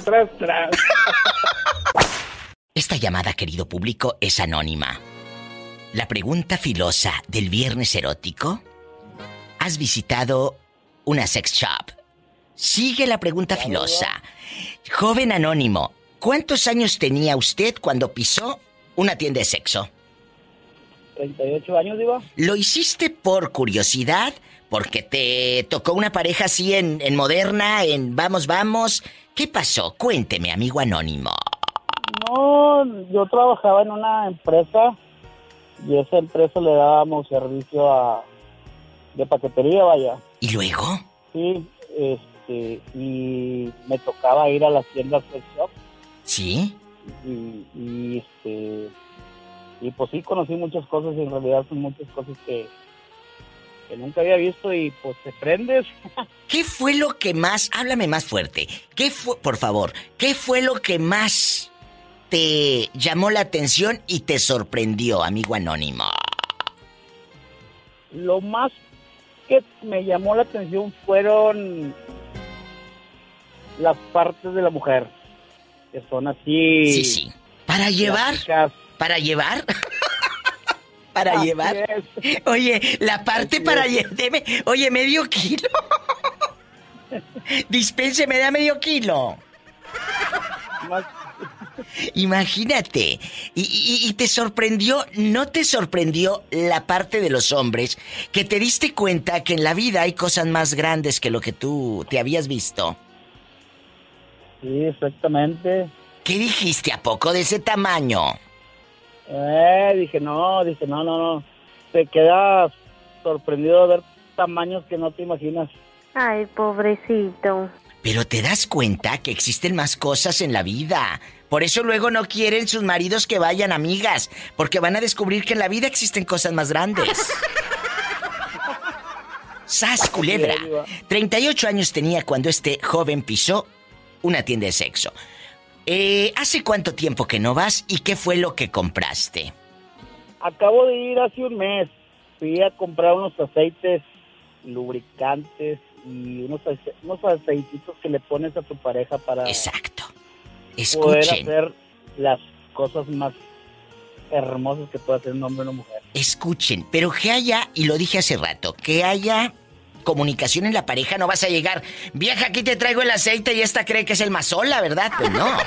Tras, tras. Esta llamada, querido público, es anónima. La pregunta filosa del viernes erótico. ¿Has visitado una sex shop? Sigue la pregunta filosa. Joven anónimo, ¿cuántos años tenía usted cuando pisó una tienda de sexo? 38 años, Diva. ¿Lo hiciste por curiosidad? ¿Porque te tocó una pareja así en, en moderna, en vamos, vamos? ¿Qué pasó? Cuénteme, amigo anónimo. No, yo trabajaba en una empresa y esa empresa le dábamos servicio a de paquetería, vaya. ¿Y luego? Sí, este, y me tocaba ir a las tiendas sex shop ¿Sí? y, y este y pues sí conocí muchas cosas y en realidad son muchas cosas que, que nunca había visto y pues te prendes. ¿Qué fue lo que más, háblame más fuerte, qué fue, por favor, qué fue lo que más te llamó la atención y te sorprendió, amigo anónimo? Lo más que me llamó la atención fueron las partes de la mujer, que son así... Sí, sí. ¿Para llevar? plásticas. ¿Para llevar? ¿Para Así llevar? es. Oye, la parte Así para llevar... Oye, medio kilo. Dispense, me da medio kilo. Más- Imagínate. Y, y- y te sorprendió, ¿no te sorprendió la parte de los hombres que te diste cuenta que en la vida hay cosas más grandes que lo que tú te habías visto? Sí, exactamente. ¿Qué dijiste a poco de ese tamaño? Eh, dije, no, dije, no, no, no. Te quedas sorprendido de ver tamaños que no te imaginas. Ay, pobrecito. Pero te das cuenta que existen más cosas en la vida. Por eso luego no quieren sus maridos que vayan amigas, porque van a descubrir que en la vida existen cosas más grandes. ¡Sas, culebra! 38 años tenía cuando este joven pisó una tienda de sexo. Eh, ¿Hace cuánto tiempo que no vas y qué fue lo que compraste? Acabo de ir hace un mes. Fui a comprar unos aceites lubricantes y unos, ace- unos aceititos que le pones a tu pareja para Exacto. Poder Escuchen, hacer las cosas más hermosas que puede hacer un hombre o una mujer. escuchen, pero que haya, y lo dije hace rato, que haya comunicación en la pareja, no vas a llegar, vieja, aquí te traigo el aceite y esta cree que es el mazola, ¿verdad? Pues no.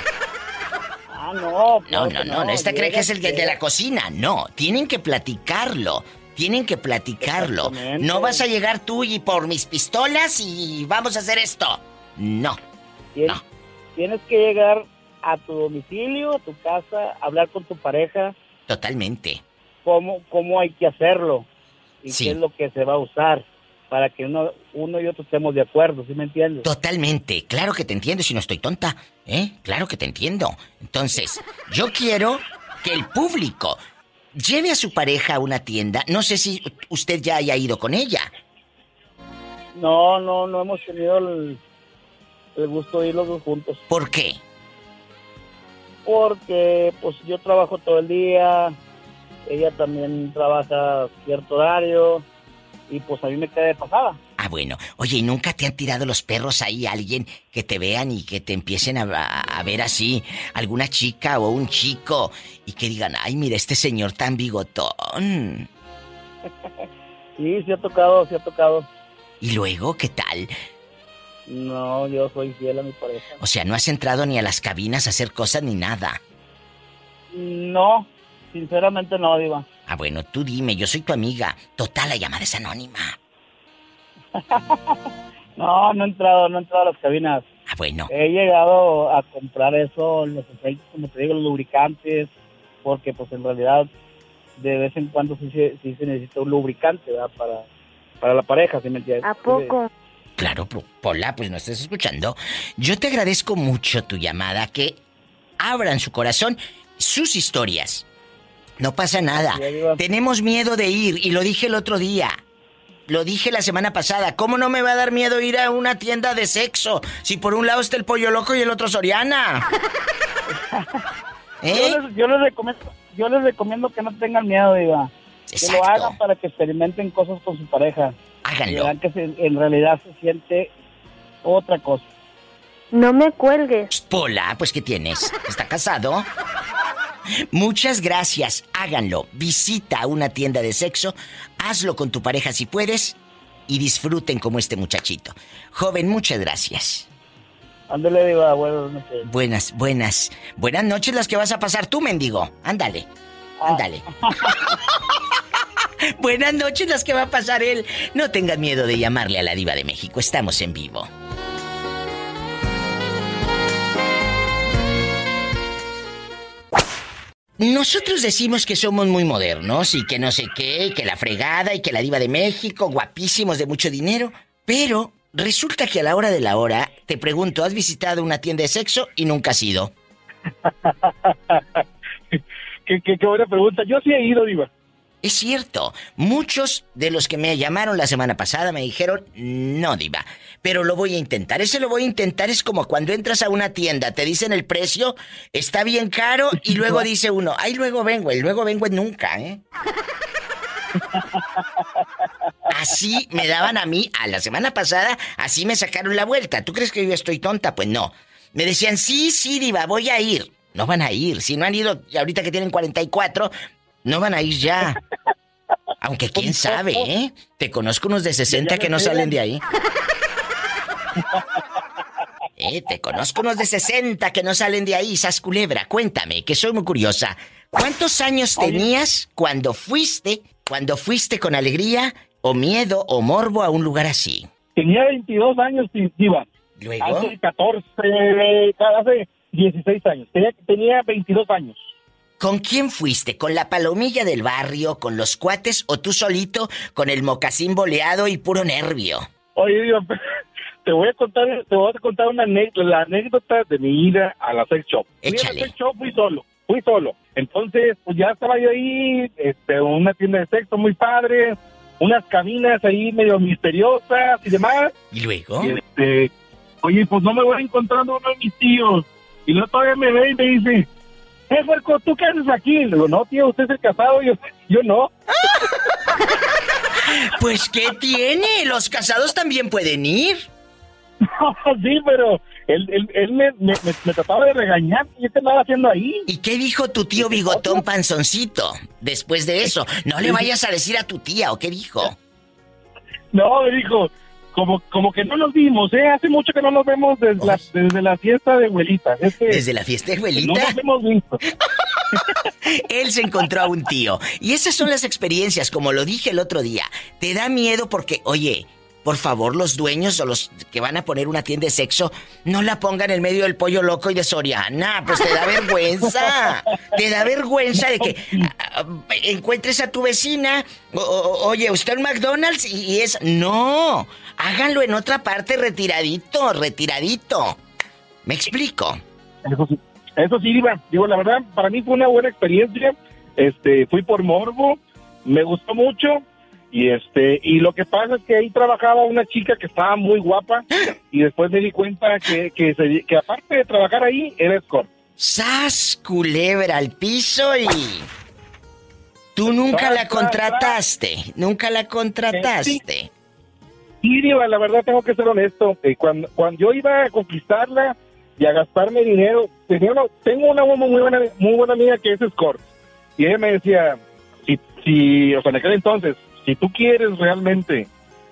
Ah, no. No, no, que no, esta cree que es el que- de la cocina. No, tienen que platicarlo. Tienen que platicarlo. No vas a llegar tú y por mis pistolas y vamos a hacer esto. No. Tien- No. Tienes que llegar a tu domicilio, a tu casa, hablar con tu pareja, Totalmente. cómo, cómo hay que hacerlo y Sí. qué es lo que se va a usar para que uno, uno y otro estemos de acuerdo, ¿sí me entiendes? Totalmente. Claro que te entiendo si no estoy tonta. ¿Eh? Claro que te entiendo. Entonces, yo quiero que el público lleve a su pareja a una tienda. No sé si usted ya haya ido con ella. No, no, no hemos tenido el, el gusto de ir los dos juntos. ¿Por qué? Porque pues yo trabajo todo el día, ella también trabaja cierto horario y pues a mí me queda de pasada. Ah, bueno. Oye, ¿y nunca te han tirado los perros ahí alguien que te vean y que te empiecen a, a- ver así, alguna chica o un chico, y que digan, ay, mira este señor tan bigotón? Sí, sí ha tocado, sí ha tocado. ¿Y luego qué tal? No, yo soy fiel a mi pareja. O sea, no has entrado ni a las cabinas a hacer cosas ni nada. No, sinceramente no, Diva. Ah, bueno, tú dime, yo soy tu amiga. Total, la llamada es anónima. No, no he entrado, no he entrado a las cabinas. Ah, bueno. He llegado a comprar eso, los aceites, como te digo, los lubricantes, porque pues en realidad de vez en cuando sí, se- sí se necesita un lubricante, ¿verdad? Para, para la pareja, ¿sí me entiendes? ¿A poco? Claro, Po- Pola, pues no estás escuchando. Yo te agradezco mucho tu llamada, que abran su corazón, sus historias. No pasa nada. Tenemos miedo de ir, y lo dije el otro día. Lo dije la semana pasada. ¿Cómo no me va a dar miedo ir a una tienda de sexo? Si por un lado está el pollo loco y el otro Soriana. ¿Eh? Yo, les, yo les recomiendo, yo les recomiendo que no tengan miedo, Diva. Que lo hagan para que experimenten cosas con su pareja. Háganlo. que en realidad se siente otra cosa. No me cuelgues. Pola, pues ¿qué tienes? ¿Está casado? Muchas gracias, háganlo. Visita una tienda de sexo, hazlo con tu pareja si puedes y disfruten como este muchachito. Joven, muchas gracias. Ándale, Diva, buenas noches. Buenas, buenas. Buenas noches las que vas a pasar tú, mendigo. Ándale. Ándale. buenas noches las que va a pasar él. No tengan miedo de llamarle a la diva de México. Estamos en vivo. Nosotros decimos que somos muy modernos y que no sé qué, que la fregada y que la diva de México, guapísimos de mucho dinero, pero resulta que a la hora de la hora te pregunto, ¿has visitado una tienda de sexo y nunca has ido? qué buena pregunta. Yo sí he ido, Diva. Es cierto, muchos de los que me llamaron la semana pasada me dijeron, no, diva, pero lo voy a intentar. Ese lo voy a intentar es como cuando entras a una tienda, te dicen el precio, está bien caro y luego dice uno, ay, luego vengo, y luego vengo nunca, ¿eh? Así me daban a mí, a la semana pasada, así me sacaron la vuelta. ¿Tú crees que yo estoy tonta? Pues no. Me decían, sí, sí, diva, voy a ir. No van a ir. Si no han ido, ahorita que tienen 44, no van a ir ya. Aunque quién sabe, ¿eh? Te conozco unos de 60 que no salen de ahí. Eh, te conozco unos de 60 que no salen de ahí, Sas Culebra. Cuéntame, que soy muy curiosa. ¿Cuántos años tenías cuando fuiste, cuando fuiste con alegría o miedo o morbo a un lugar así? Tenía 22 años, Diva. ¿Luego? Hace 14, hace 16 años. Tenía, tenía 22 años. ¿Con quién fuiste? ¿Con la palomilla del barrio, con los cuates o tú solito con el mocasín boleado y puro nervio? Oye, Diva, te voy a contar, te voy a contar una anécdota, la anécdota de mi ida a la sex shop. Fui a Échale. la sex shop, fui solo, fui solo. Entonces, pues ya estaba yo ahí, este, una tienda de sexo muy padre, unas cabinas ahí medio misteriosas y demás. ¿Y luego? Este, oye, pues no me voy encontrando uno de mis tíos. Y luego todavía me ve y me dice, eh, Huerco, ¿tú qué haces aquí? Le digo, no, tío, usted es el casado, yo, yo no. Pues, ¿qué tiene? Los casados también pueden ir. sí, pero él, él, él me, me, me- trataba de regañar. ¿Y qué estaba haciendo ahí? ¿Y qué dijo tu tío bigotón panzoncito después de eso? No le vayas a decir a tu tía, ¿o qué dijo? No, me dijo, como, como que no nos vimos, ¿eh? Hace mucho que no nos vemos desde, la, desde la fiesta de abuelita. Es que ¿Desde la fiesta de abuelita? No nos hemos visto. Él se encontró a un tío. Y esas son las experiencias, como lo dije el otro día. Te da miedo porque, oye, por favor, los dueños o los que van a poner una tienda de sexo, no la pongan en medio del pollo loco y de Soriana. Pues te da vergüenza. Te da vergüenza de que ah, ah, encuentres a tu vecina. o- o- oye, usted en McDonald's y, y es. No. Háganlo en otra parte retiradito, retiradito. ¿Me explico? Eso sí, eso sí, Diva. Digo, la verdad, para mí fue una buena experiencia. Este, fui por morbo, me gustó mucho. Y este, y lo que pasa es que ahí trabajaba una chica que estaba muy guapa. Y después me di cuenta que, que, se- que aparte de trabajar ahí, era escort. ¡Sas! Culebra al piso y. Tú nunca la contrataste. Nunca la contrataste. Sí, Diva, la verdad tengo que ser honesto. Eh, cuando, cuando yo iba a conquistarla y a gastarme dinero, tenía una- tengo una muy buena, muy buena amiga que es escort. Y ella me decía, si, si, o sea, en aquel entonces, si tú quieres realmente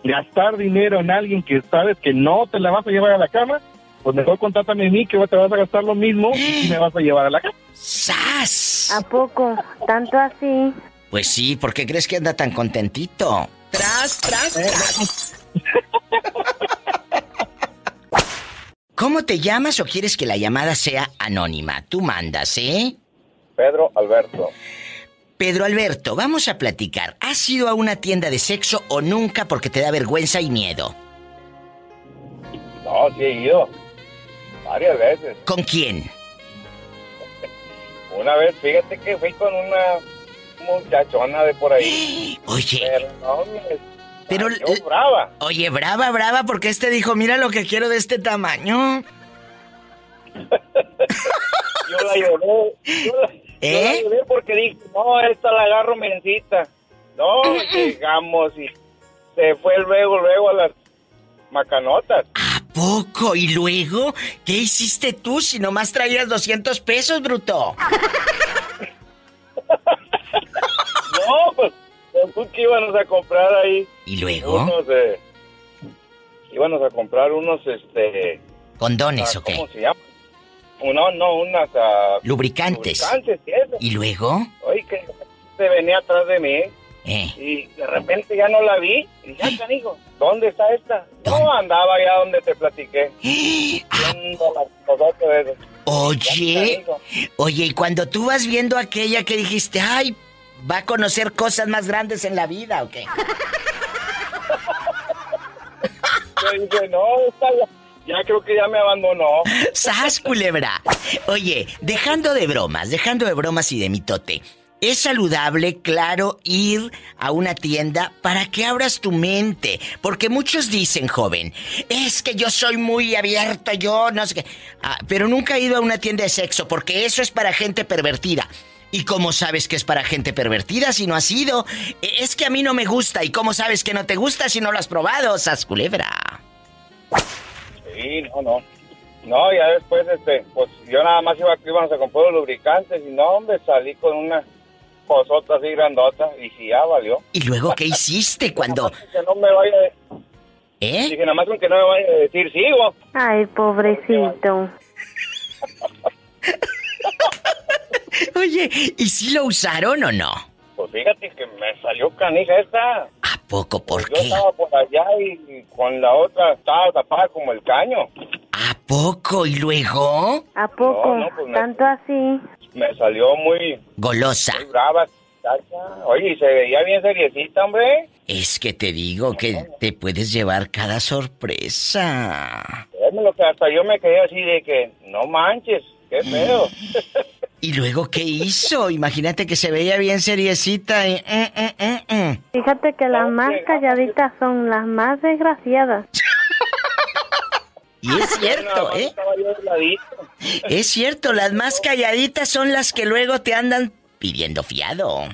gastar dinero en alguien que sabes que no te la vas a llevar a la cama, pues mejor contrátame a mí que te vas a gastar lo mismo y me vas a llevar a la cama. ¡Sas! ¿A poco? ¿Tanto así? Pues sí, ¿por qué crees que anda tan contentito? ¡Tras, tras, tras! ¿Cómo te llamas o quieres que la llamada sea anónima? Tú mandas, ¿eh? Pedro Alberto. Pedro Alberto, vamos a platicar. ¿Has ido a una tienda de sexo o nunca porque te da vergüenza y miedo? No, sí he ido. Varias veces. ¿Con quién? Una vez, fíjate que fui con una muchachona de por ahí. Oye. Pero no, Pero salió brava. Oye, brava, brava, porque este dijo, mira lo que quiero de este tamaño. Yo la llevé. Yo la, yo ¿Eh? la llevé porque dije, no, esta la agarro mencita. No, llegamos y se fue luego, luego a las macanotas. ¿Poco? ¿Y luego? ¿Qué hiciste tú si nomás traías 200 pesos, bruto? No, pues, que íbamos a comprar ahí. ¿Y luego? Unos, eh, íbamos a comprar unos, este... ¿Condones ah, o qué? ¿Cómo se llama? No, no, unas... ah, Lubricantes. lubricantes y eso. ¿Y luego? Oye, que se venía atrás de mí Eh. y de repente ya no la vi. Y ya, canijo, ¿dónde está esta? No, andaba allá donde te platiqué. De eso. Oye, oye, y cuando tú vas viendo aquella que dijiste, ay, va a conocer cosas más grandes en la vida, ¿o qué? Yo dije, no, esta ya, ya creo que ya me abandonó. ¡Sas, culebra! Oye, dejando de bromas, dejando de bromas y de mitote. Es saludable, claro, ir a una tienda para que abras tu mente. Porque muchos dicen, joven, es que yo soy muy abierto, yo no sé qué. Ah, pero nunca he ido a una tienda de sexo porque eso es para gente pervertida. ¿Y cómo sabes que es para gente pervertida si no has ido? Es que a mí no me gusta. ¿Y cómo sabes que no te gusta si no lo has probado, sas culebra? Sí, no, no. No, ya después, este, pues yo nada más iba, íbamos a comprar los lubricantes y no, hombre, salí con una cosota así grandota y sí, ya valió. ¿Y luego qué hiciste cuando... Que no me vaya a... ¿Eh? Dije, nada más con que no me vaya a decir sigo. Ay, pobrecito. Oye, ¿y si lo usaron o no? Pues fíjate que me salió canija esta. ¿A poco? ¿Por Yo qué? estaba por allá y, con la otra estaba tapada como el caño. ¿A poco? ¿Y luego? ¿A poco? No, no, pues me- ¿Tanto así? Me salió muy, Golosa. muy brava. Oye, y se veía bien seriecita, hombre. Es que te digo que te puedes llevar cada sorpresa. Es lo que hasta yo me quedé así de que, no manches, qué feo. ¿Y luego qué hizo? Imagínate que se veía bien seriecita y... mm, mm, mm. Fíjate que las más calladitas son las más desgraciadas. Y es cierto, ¿eh? Es cierto, las más calladitas son las que luego te andan pidiendo fiado.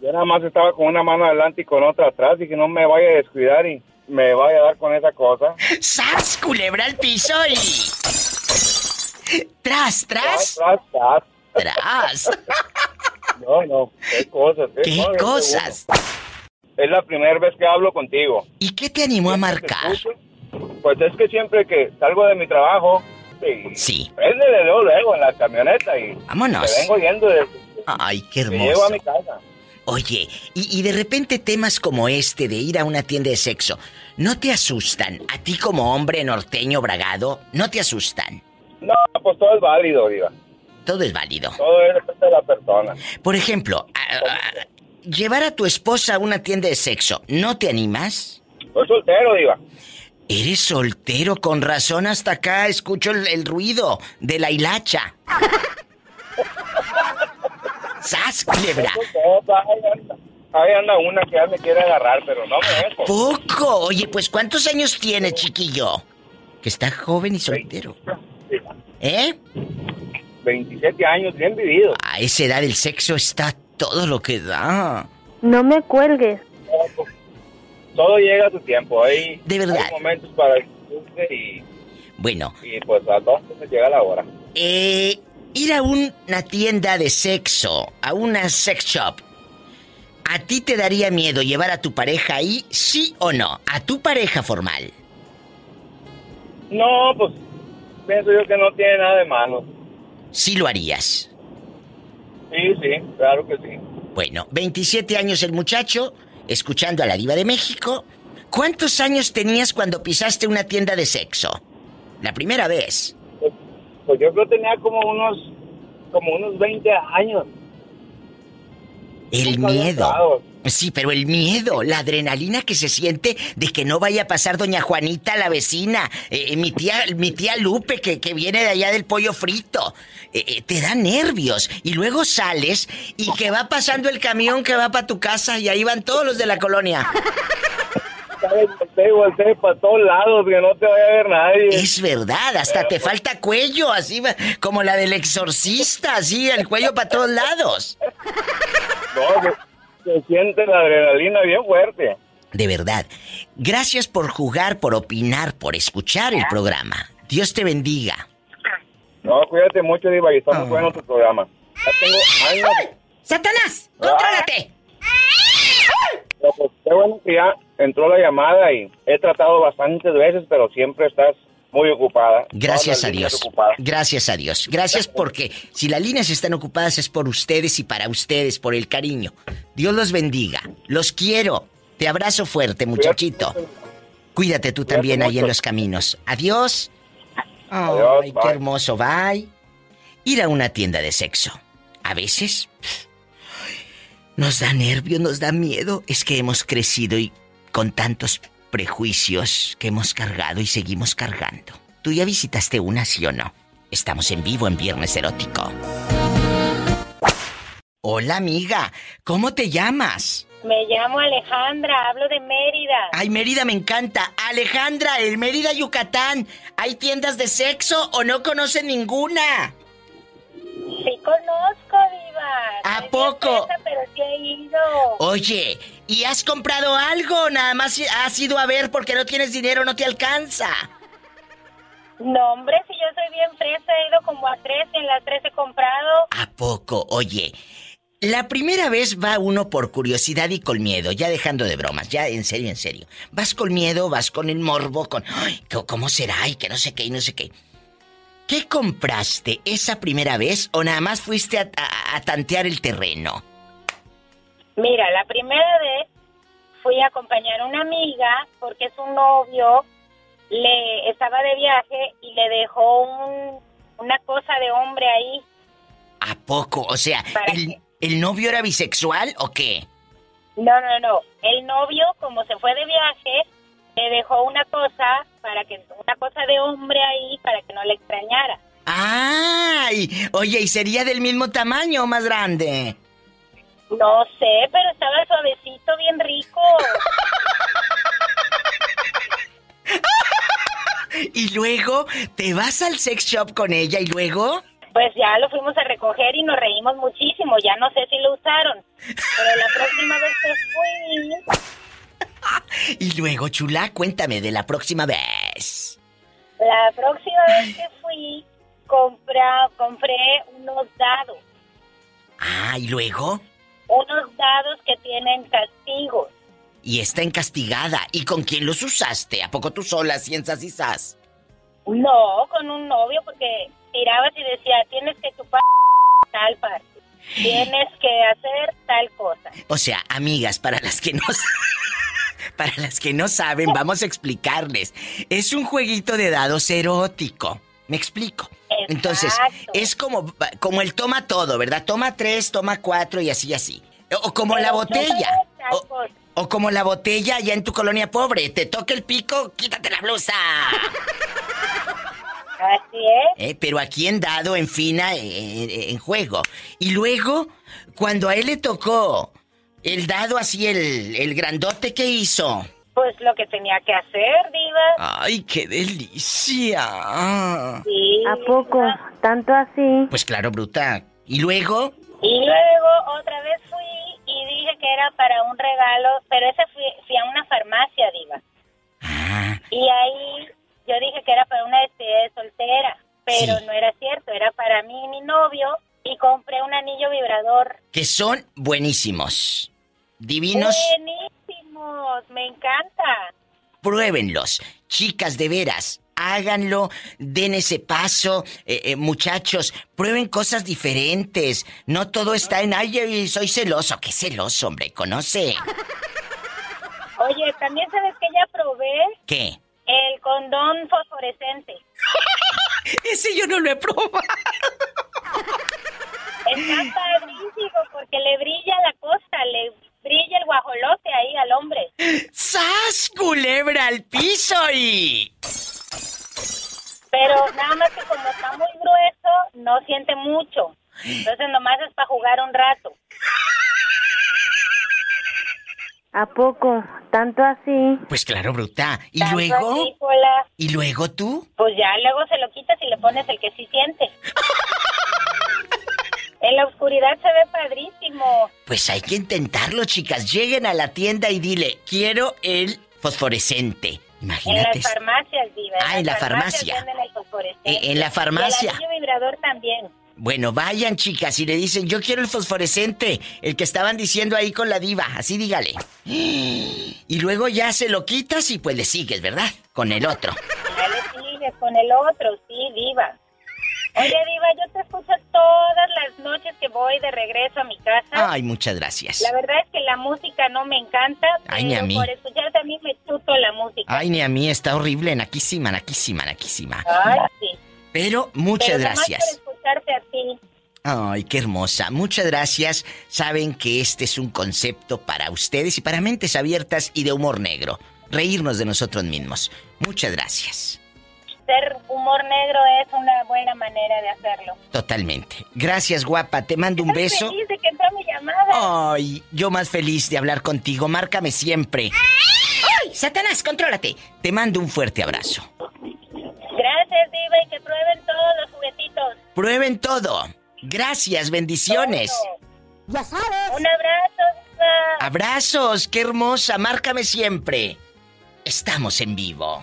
Yo nada más estaba con una mano adelante y con otra atrás y que no me vaya a descuidar y me vaya a dar con esa cosa. ¡Sas! Culebra al piso y... ¡Tras, tras! Tras, tras. ¡Tras! No, no, qué cosas. ¿Qué cosas, cosas? Es la primera vez que hablo contigo. ¿Y qué te animó a marcar? Pues es que siempre que salgo de mi trabajo, sí, de luego, luego en la camioneta y Vámonos. me vengo yendo de, Ay, qué me llevo a hermoso. mi casa. Oye, y, y de repente temas como este de ir a una tienda de sexo, ¿no te asustan? A ti como hombre norteño bragado, ¿no te asustan? No, pues todo es válido, Diva. Todo es válido. Todo es depende de la persona. Por ejemplo, a- a- llevar a tu esposa a una tienda de sexo, ¿no te animas? Soy soltero, Diva. Eres soltero, con razón hasta acá escucho el, el ruido de la hilacha. ¡Sas, culebra! Ahí anda, ahí anda una que ya me quiere agarrar, pero no me dejo. ¡Poco! Oye, pues ¿cuántos años tiene, chiquillo? Que está joven y soltero. ¿Eh? 27 años, bien vivido. A esa edad el sexo está todo lo que da. No me cuelgues. Todo llega a su tiempo. Hay, De verdad. hay momentos para el y, Bueno, y pues a todos se llega la hora. eh, ir a una tienda de sexo, a una sex shop, ¿a ti te daría miedo llevar a tu pareja ahí, sí o no? A tu pareja formal. No, pues pienso yo que no tiene nada de malo. Sí lo harías. Sí, sí, claro que sí. Bueno, 27 años el muchacho, escuchando a la diva de México. ¿Cuántos años tenías cuando pisaste una tienda de sexo? La primera vez. Pues yo creo que tenía como unos, como unos 20 años. El Nunca miedo. Sí, pero el miedo, la adrenalina que se siente de que no vaya a pasar doña Juanita, la vecina, eh, eh, mi tía, mi tía Lupe que, que viene de allá del pollo frito. Eh, eh, te da nervios. Y luego sales y que va pasando el camión que va para tu casa y ahí van todos los de la colonia. Para todos lados, que no te vaya a ver nadie. Es verdad, hasta te falta cuello, así como la del exorcista, así, el cuello para todos lados. No, se, siente la adrenalina bien fuerte. De verdad. Gracias por jugar, por opinar, por escuchar el programa. Dios te bendiga. No, cuídate mucho, Diva, y está muy bueno tu programa. Ya tengo años ¡Satanás! ¡Contrólate! Pero, pues, qué bueno que ya entró la llamada y he tratado bastantes veces, pero siempre estás muy ocupada. Gracias a Dios. Gracias a Dios. Gracias porque si las líneas están ocupadas es por ustedes y para ustedes, por el cariño. Dios los bendiga. Los quiero. Te abrazo fuerte, muchachito. Cuídate tú también ahí en los caminos. Adiós. Adiós, Ay, bye. qué hermoso. Bye. Ir a una tienda de sexo. A veces nos da nervio, nos da miedo. Es que hemos crecido y con tantos prejuicios que hemos cargado y seguimos cargando. ¿Tú ya visitaste una, sí o no? Estamos en vivo en Viernes Erótico. Hola, amiga. ¿Cómo te llamas? Me llamo Alejandra, hablo de Mérida. Ay, Mérida me encanta. Alejandra, en Mérida, Yucatán, ¿hay tiendas de sexo o no conocen ninguna? Sí conozco, Diva. ¿A bien poco? pero sí he ido. Oye, ¿y has comprado algo? Nada más has ido a ver porque no tienes dinero, no te alcanza. No, hombre, si yo soy bien fresa, he ido como a tres y en las tres he comprado. ¿A poco? Oye, la primera vez va uno por curiosidad y con miedo, ya dejando de bromas, ya en serio, en serio. Vas con miedo, vas con el morbo, con, ay, ¿cómo- ¿cómo será? Y que no sé qué, y no sé qué. ¿Qué compraste esa primera vez o nada más fuiste a, a- a tantear el terreno? Mira, la primera vez fui a acompañar a una amiga porque su novio le estaba de viaje y le dejó un, una cosa de hombre ahí. ¿A poco? O sea, ¿el, el novio era bisexual o qué? No, no, no. El novio, como se fue de viaje, le dejó una cosa para que una cosa de hombre ahí para que no le extrañara. ¡Ay! Oye, ¿y sería del mismo tamaño o más grande? No sé, pero estaba suavecito, bien rico. Y luego te vas al sex shop con ella y luego... Pues ya lo fuimos a recoger y nos reímos muchísimo. Ya no sé si lo usaron. Pero la próxima vez que fui, Y luego, chula, cuéntame de la próxima vez. la próxima vez que fui, compra, compré unos dados. Ah, y luego... Unos dados que tienen castigos. Y está encastigada. ¿Y con quién los usaste? ¿A poco tú sola, cienzas y sas? No, con un novio, porque tirabas y decía, tienes que chupar tal parte. Tienes que hacer tal cosa. O sea, amigas, para las que no... Para las que no saben, vamos a explicarles. Es un jueguito de dados erótico. ¿Me explico? Entonces, es como, como el toma todo, ¿verdad? Toma tres, toma cuatro y así, así. O como la botella. O, o como la botella allá en tu colonia pobre. Te toca el pico, quítate la blusa. Así es. Eh, Pero aquí en dado, en fina, en, en juego. Y luego, cuando a él le tocó el dado así, el, el grandote, ¿qué hizo? Pues lo que tenía que hacer, diva. ¡Ay, qué delicia! Sí. ¿A poco? ¿Tanto así? Pues claro, bruta. ¿Y luego? Y luego otra vez fui y dije que era para un regalo, pero ese fui, fui a una farmacia, diva. Ah. Y ahí yo dije que era para una despedida de soltera, pero Sí. no era cierto, era para mí y mi novio y compré un anillo vibrador. Que son buenísimos. Divinos. Buenísimos, me encanta. Pruébenlos. Chicas, de veras. Háganlo, den ese paso, Eh, eh, muchachos, prueben cosas diferentes. No todo está en, ay, soy celoso. ¿Qué celoso, hombre? Conoce. Oye, también sabes que ya probé ¿Qué? el condón fosforescente. Ese yo no lo he probado. Está padrísimo porque le brilla la costa, le brilla el guajolote ahí al hombre. ¡Sas, culebra al piso y... Pero nada más que como está muy grueso, no siente mucho. Entonces nomás es para jugar un rato. ¿A poco? ¿Tanto así? Pues claro, bruta. ¿Y Tanto luego? así. ¿Y luego tú? Pues ya luego se lo quitas y le pones el que sí siente. en la oscuridad se ve padrísimo. Pues hay que intentarlo, chicas. Lleguen a la tienda y dile, quiero el fosforescente. En Imagínate. las farmacias, Diva. Ah, en la las farmacias farmacia. venden el fosforescente. Eh, en la farmacia. Y el vibrador también. Bueno, vayan chicas y le dicen, yo quiero el fosforescente, el que estaban diciendo ahí con la diva, así dígale. Y luego ya se lo quitas y pues le sigues, ¿verdad? Con el otro. Ya le sigues con el otro, sí, diva. Oye, diva, yo te escucho todas las noches que voy de regreso a mi casa. Ay, muchas gracias. La verdad es que la música no me encanta, Ay, ni a mí. por escucharte a mí me chuto la música. Ay, ni a mí está horrible, naquísima, naquísima, naquísima. Ay, sí. Pero muchas Pero gracias. por escucharte a ti. Ay, qué hermosa. Muchas gracias. Saben que este es un concepto para ustedes y para mentes abiertas y de humor negro. Reírnos de nosotros mismos. Muchas gracias. Ser humor negro es una buena manera de hacerlo. Totalmente. Gracias, guapa. Te mando un beso. feliz de que entró mi llamada. Ay, yo más feliz de hablar contigo. Márcame siempre. ¡Ay! Satanás, contrólate. Te mando un fuerte abrazo. Gracias, diva, y que prueben todos los juguetitos. Prueben todo. Gracias, bendiciones. Ya sabes. Un abrazo, diva. Abrazos, qué hermosa. Márcame siempre. Estamos en vivo.